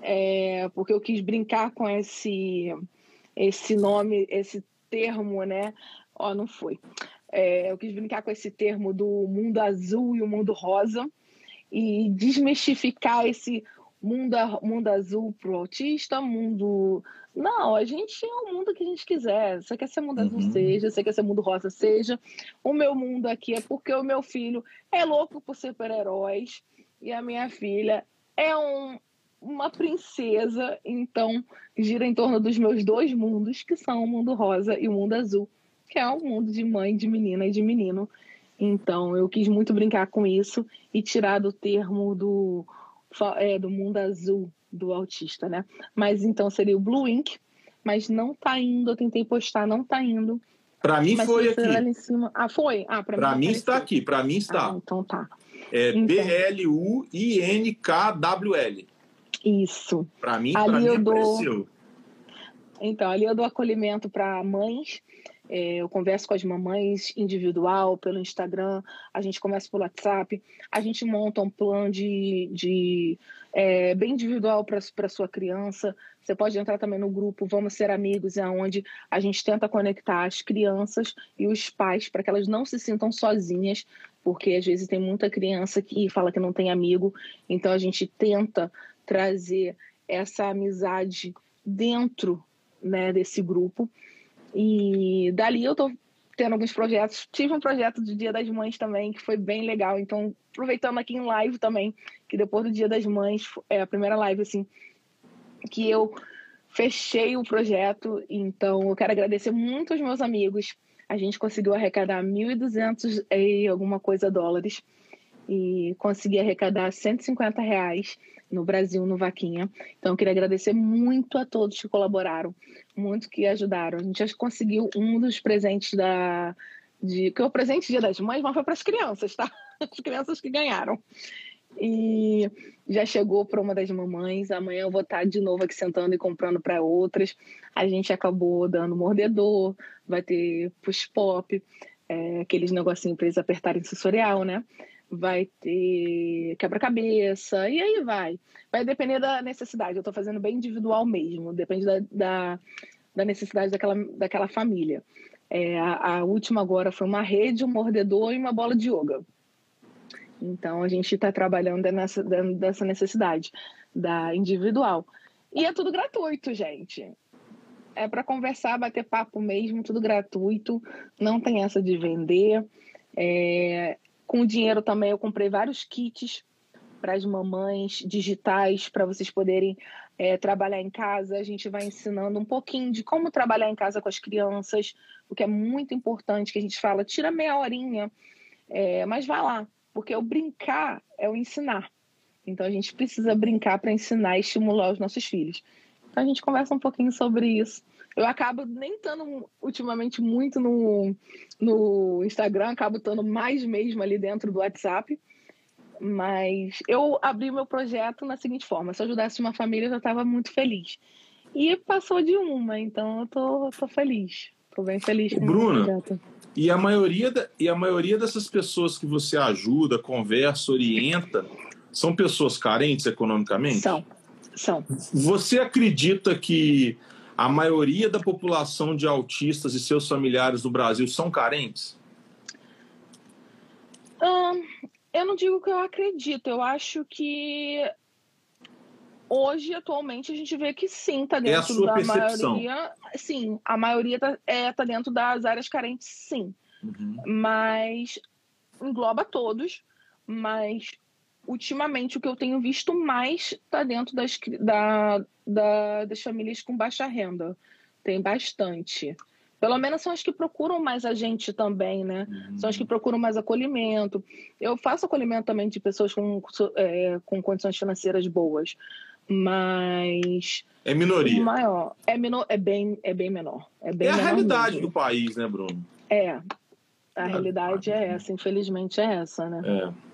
É, porque eu quis brincar com esse esse nome, esse termo, né? Ó, não foi. É, eu quis brincar com esse termo do mundo azul e o mundo rosa e desmistificar esse mundo, mundo azul para o autista, mundo. Não, a gente é o mundo que a gente quiser. Você quer ser mundo uhum. azul, seja. Você quer ser mundo rosa, seja. O meu mundo aqui é porque o meu filho é louco por super-heróis e a minha filha é um, uma princesa, então gira em torno dos meus dois mundos, que são o mundo rosa e o mundo azul, que é o mundo de mãe, de menina e de menino. Então eu quis muito brincar com isso e tirar do termo do, é, do mundo azul do autista, né? Mas então seria o Blue Ink, mas não tá indo, eu tentei postar, não tá indo. Para mim mas foi aqui. Ah, foi? Ah, para mim, mim está aqui, para mim está. Ah, então tá. É então. B-L-U-I-N-K-W-L. Isso. Para mim, ali mim eu dou... Então, ali eu dou acolhimento para mães. É, eu converso com as mamães individual, pelo Instagram, a gente conversa pelo WhatsApp, a gente monta um plano de, de é, bem individual para sua criança. Você pode entrar também no grupo Vamos Ser Amigos, é onde a gente tenta conectar as crianças e os pais para que elas não se sintam sozinhas, porque às vezes tem muita criança que fala que não tem amigo, então a gente tenta trazer essa amizade dentro né, desse grupo. E dali eu tô tendo alguns projetos. Tive um projeto de Dia das Mães também, que foi bem legal. Então, aproveitando aqui em live também, que depois do Dia das Mães, é a primeira live, assim, que eu fechei o projeto. Então, eu quero agradecer muito aos meus amigos. A gente conseguiu arrecadar 1.200 e alguma coisa dólares e consegui arrecadar 150 reais no Brasil, no Vaquinha. Então, eu queria agradecer muito a todos que colaboraram, muito que ajudaram. A gente já conseguiu um dos presentes da. De, que é o presente Dia das Mães, mas foi para as crianças, tá? As crianças que ganharam. E já chegou para uma das mamães. Amanhã eu vou estar de novo aqui sentando e comprando para outras. A gente acabou dando mordedor, vai ter push pop, é, aqueles negocinhos para eles apertarem sensorial, né? Vai ter quebra-cabeça, e aí vai. Vai depender da necessidade. Eu estou fazendo bem individual mesmo, depende da, da, da necessidade daquela, daquela família. É, a, a, última agora foi uma rede, um mordedor e uma bola de yoga. Então a gente está trabalhando nessa, dessa necessidade da individual. E é tudo gratuito, gente. É para conversar, bater papo mesmo, tudo gratuito. Não tem essa de vender. É, com o dinheiro também eu comprei vários kits para as mamães digitais para vocês poderem é, trabalhar em casa. A gente vai ensinando um pouquinho de como trabalhar em casa com as crianças, o que é muito importante que a gente fala, tira meia horinha, é, mas vá lá, porque o brincar é o ensinar. Então a gente precisa brincar para ensinar e estimular os nossos filhos. Então a gente conversa um pouquinho sobre isso. Eu acabo nem estando ultimamente muito no, no Instagram, acabo estando mais mesmo ali dentro do WhatsApp. Mas eu abri meu projeto na seguinte forma: se eu ajudasse uma família, eu já estava muito feliz. E passou de uma, então eu tô, tô feliz. Tô bem feliz com Bruna, projeto. E a, maioria da, e a maioria dessas pessoas que você ajuda, conversa, orienta, são pessoas carentes economicamente? São. São. Você acredita que a maioria da população de autistas e seus familiares no Brasil são carentes? Hum, eu não digo que eu acredito, eu acho que hoje, atualmente, a gente vê que sim, está dentro é da percepção. maioria. Sim, a maioria está é, tá dentro das áreas carentes, sim. Uhum. Mas engloba todos, mas ultimamente o que eu tenho visto mais está dentro das, da, da, das famílias com baixa renda. Tem bastante. Pelo menos são as que procuram mais a gente também, né? Uhum. São as que procuram mais acolhimento. Eu faço acolhimento também de pessoas com, é, com condições financeiras boas, mas. É minoria. Maior. É, menor, é, bem, é bem menor. É, bem é a realidade mesmo. do país, né, Bruno? É. A é, realidade é essa, infelizmente é essa, né? É.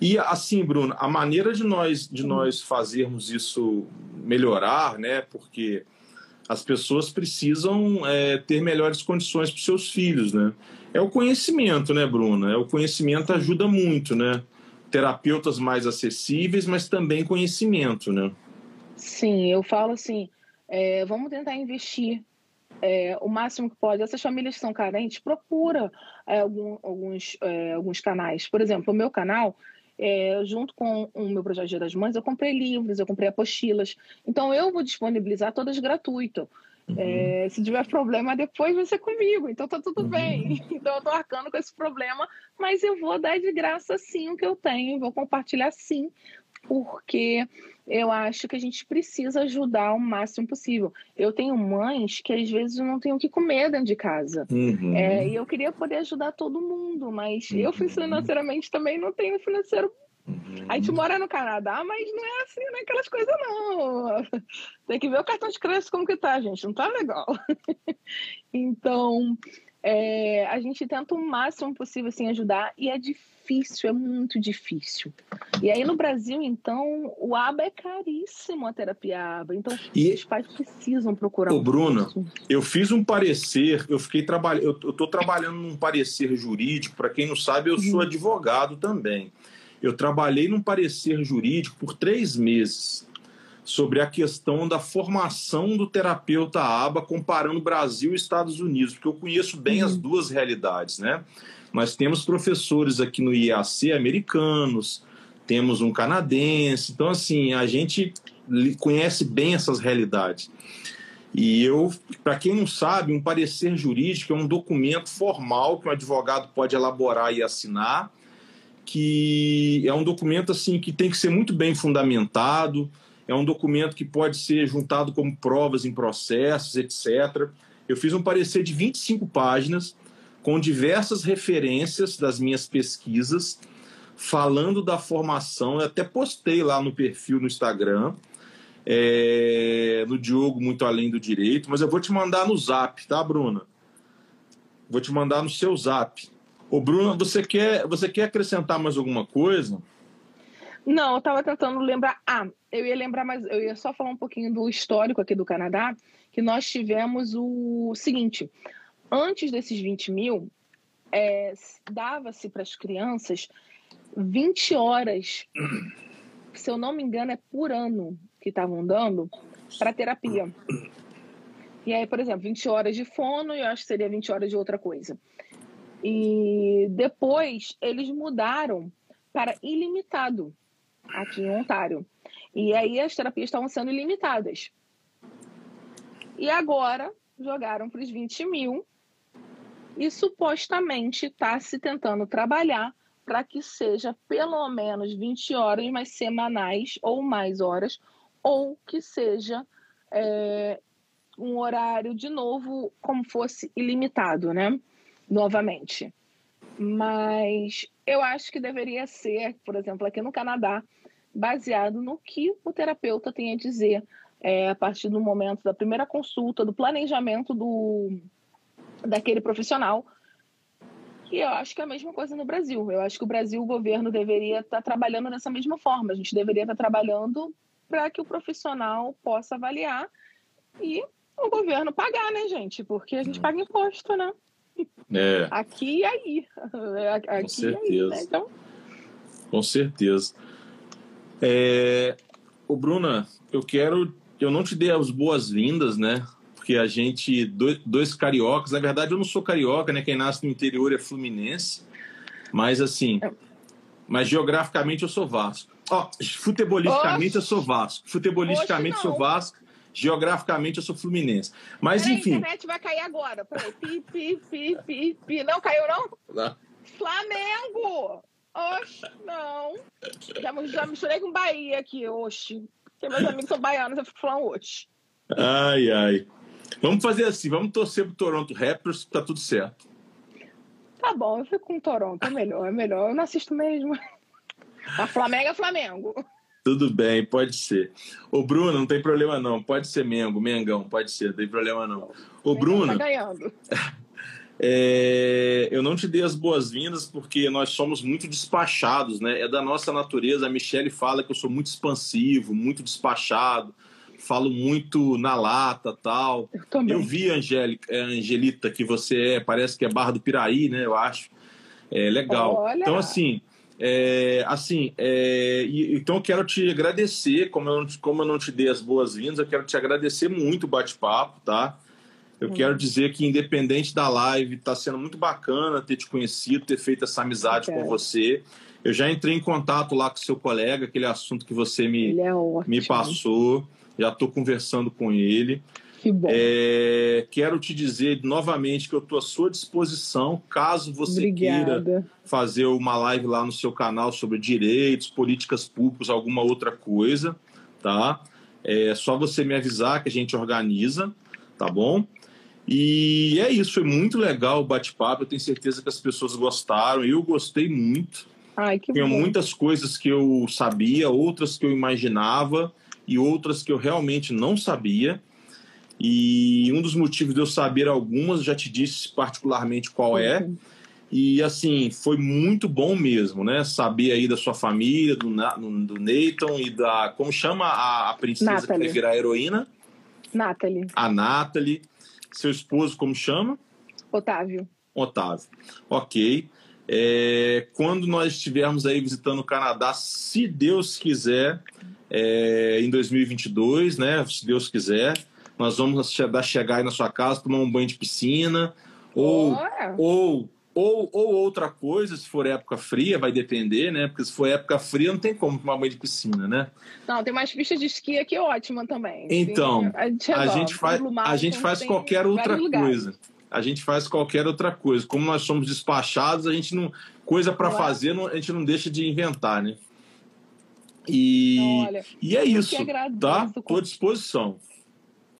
E assim, Bruno, a maneira de nós de nós fazermos isso melhorar, né? Porque as pessoas precisam é, ter melhores condições para os seus filhos, né? É o conhecimento, né, Bruno? É o conhecimento ajuda muito, né? Terapeutas mais acessíveis, mas também conhecimento, né? Sim, eu falo assim, é, vamos tentar investir é, o máximo que pode. Essas famílias que são carentes, procura é, algum, alguns, é, alguns canais. Por exemplo, o meu canal, é, junto com o meu projeto Dia das Mães, eu comprei livros, eu comprei apostilas. Então, eu vou disponibilizar todas gratuito. Uhum. É, se tiver problema, depois vai ser comigo. Então, tá tudo uhum. bem. Então, eu tô arcando com esse problema, mas eu vou dar de graça sim o que eu tenho, vou compartilhar sim, porque eu acho que a gente precisa ajudar o máximo possível. Eu tenho mães que às vezes não têm o que comer dentro de casa. Uhum. É, e eu queria poder ajudar todo mundo, mas uhum. eu financeiramente também não tenho financeiro. Uhum. A gente mora no Canadá, mas não é assim, não é aquelas coisas, não. Tem que ver o cartão de crédito como que tá, gente. Não tá legal. então, é, a gente tenta o máximo possível assim, ajudar e é difícil, é muito difícil. E aí no Brasil, então, o ABA é caríssimo a terapia ABA. Então, e... os pais precisam procurar. Ô, um Bruna, eu fiz um parecer, eu fiquei trabalhando, eu estou trabalhando num parecer jurídico, para quem não sabe, eu sou uhum. advogado também. Eu trabalhei num parecer jurídico por três meses sobre a questão da formação do terapeuta ABA comparando Brasil e Estados Unidos, porque eu conheço bem uhum. as duas realidades, né? Nós temos professores aqui no IAC americanos, temos um canadense, então assim, a gente conhece bem essas realidades. E eu, para quem não sabe, um parecer jurídico é um documento formal que um advogado pode elaborar e assinar, que é um documento assim que tem que ser muito bem fundamentado, é um documento que pode ser juntado como provas em processos, etc. Eu fiz um parecer de 25 páginas com diversas referências das minhas pesquisas, falando da formação. Eu até postei lá no perfil no Instagram é, no Diogo Muito Além do Direito, mas eu vou te mandar no zap, tá, Bruna? Vou te mandar no seu zap. Ô, Bruna, você quer, você quer acrescentar mais alguma coisa? Não, eu estava tentando lembrar. Ah, eu ia lembrar, mas eu ia só falar um pouquinho do histórico aqui do Canadá, que nós tivemos o seguinte: antes desses 20 mil, é, dava-se para as crianças 20 horas, se eu não me engano, é por ano que estavam dando para terapia. E aí, por exemplo, 20 horas de fono e eu acho que seria 20 horas de outra coisa. E depois eles mudaram para ilimitado aqui em Ontário. E aí as terapias estavam sendo ilimitadas. E agora jogaram para os 20 mil e supostamente está se tentando trabalhar para que seja pelo menos 20 horas, mas semanais ou mais horas, ou que seja é, um horário de novo como fosse ilimitado, né? Novamente. Mas eu acho que deveria ser, por exemplo, aqui no Canadá, baseado no que o terapeuta tem a dizer é, a partir do momento da primeira consulta, do planejamento do, daquele profissional. E eu acho que é a mesma coisa no Brasil. Eu acho que o Brasil, o governo deveria estar trabalhando dessa mesma forma. A gente deveria estar trabalhando para que o profissional possa avaliar e o governo pagar, né, gente? Porque a gente paga imposto, né? É. Aqui e aí. Aqui Com certeza. Aí, né? então... Com certeza. É... O Bruna, eu quero. Eu não te dei as boas-vindas, né? Porque a gente, dois, dois cariocas, na verdade eu não sou carioca, né? Quem nasce no interior é fluminense. Mas assim, mas geograficamente eu sou Vasco. Ó, futebolisticamente eu sou Vasco. Futebolisticamente eu sou não. Vasco. Geograficamente eu sou Fluminense. Mas Peraí, a enfim. internet vai cair agora. Peraí. Pi, pi, pi, pi, pi. Não caiu, não? Tá? Flamengo! Oxe, não. Já, já misturei com Bahia aqui, oxe. Porque meus amigos são baianos, eu fico falando oxe. Ai, ai. Vamos fazer assim, vamos torcer pro Toronto Raptors, que tá tudo certo. Tá bom, eu fico com Toronto, é melhor, é melhor. Eu não assisto mesmo. A Flamengo é Flamengo. Tudo bem, pode ser. Ô, Bruno, não tem problema não. Pode ser Mengo, Mengão, pode ser, não tem problema não. Ô, Bruno, Tá ganhando. é, eu não te dei as boas-vindas porque nós somos muito despachados, né? É da nossa natureza. A Michelle fala que eu sou muito expansivo, muito despachado, falo muito na lata tal. Eu também. Eu vi, Angélica, é, Angelita, que você é, parece que é Barra do Piraí, né? Eu acho. É legal. Olha. Então, assim, é, assim é, então eu quero te agradecer, como eu, não te- como eu não te dei as boas-vindas, eu quero te agradecer muito o bate-papo, tá? Eu Hum. quero dizer que, independente da live, está sendo muito bacana ter te conhecido, ter feito essa amizade com você. Eu já entrei em contato lá com seu colega, aquele assunto que você me, é me passou, já estou conversando com ele. Que bom. É, quero te dizer novamente que eu estou à sua disposição, caso você queira Obrigada. fazer uma live lá no seu canal sobre direitos, políticas públicas, alguma outra coisa, tá? É só você me avisar que a gente organiza, tá bom? E é isso, foi muito legal o bate-papo, eu tenho certeza que as pessoas gostaram, eu gostei muito. Ai, que Tinha bom. muitas coisas que eu sabia, outras que eu imaginava e outras que eu realmente não sabia. E um dos motivos de eu saber algumas, já te disse particularmente qual é. E assim, foi muito bom mesmo, né? Saber aí da sua família, do, do Nathan e da. Como chama a, a princesa que Natalie. vai virar heroína? Nathalie, A Natalie. Seu esposo, como chama? Otávio. Otávio. Ok. É, quando nós estivermos aí visitando o Canadá, se Deus quiser, é, em 2022, né? Se Deus quiser, nós vamos che- chegar aí na sua casa, tomar um banho de piscina, ou, ou Ou, ou outra coisa, se for época fria, vai depender, né? Porque se for época fria, não tem como tomar banho de piscina, né? Não, tem mais pista de esqui aqui ótima também. Então, a gente, a gente faz, a gente faz tem qualquer outra coisa. A gente faz qualquer outra coisa. Como nós somos despachados, a gente não. Coisa para é? fazer, não- a gente não deixa de inventar, né? E, Então, olha, e é isso, tá? Estou à disposição.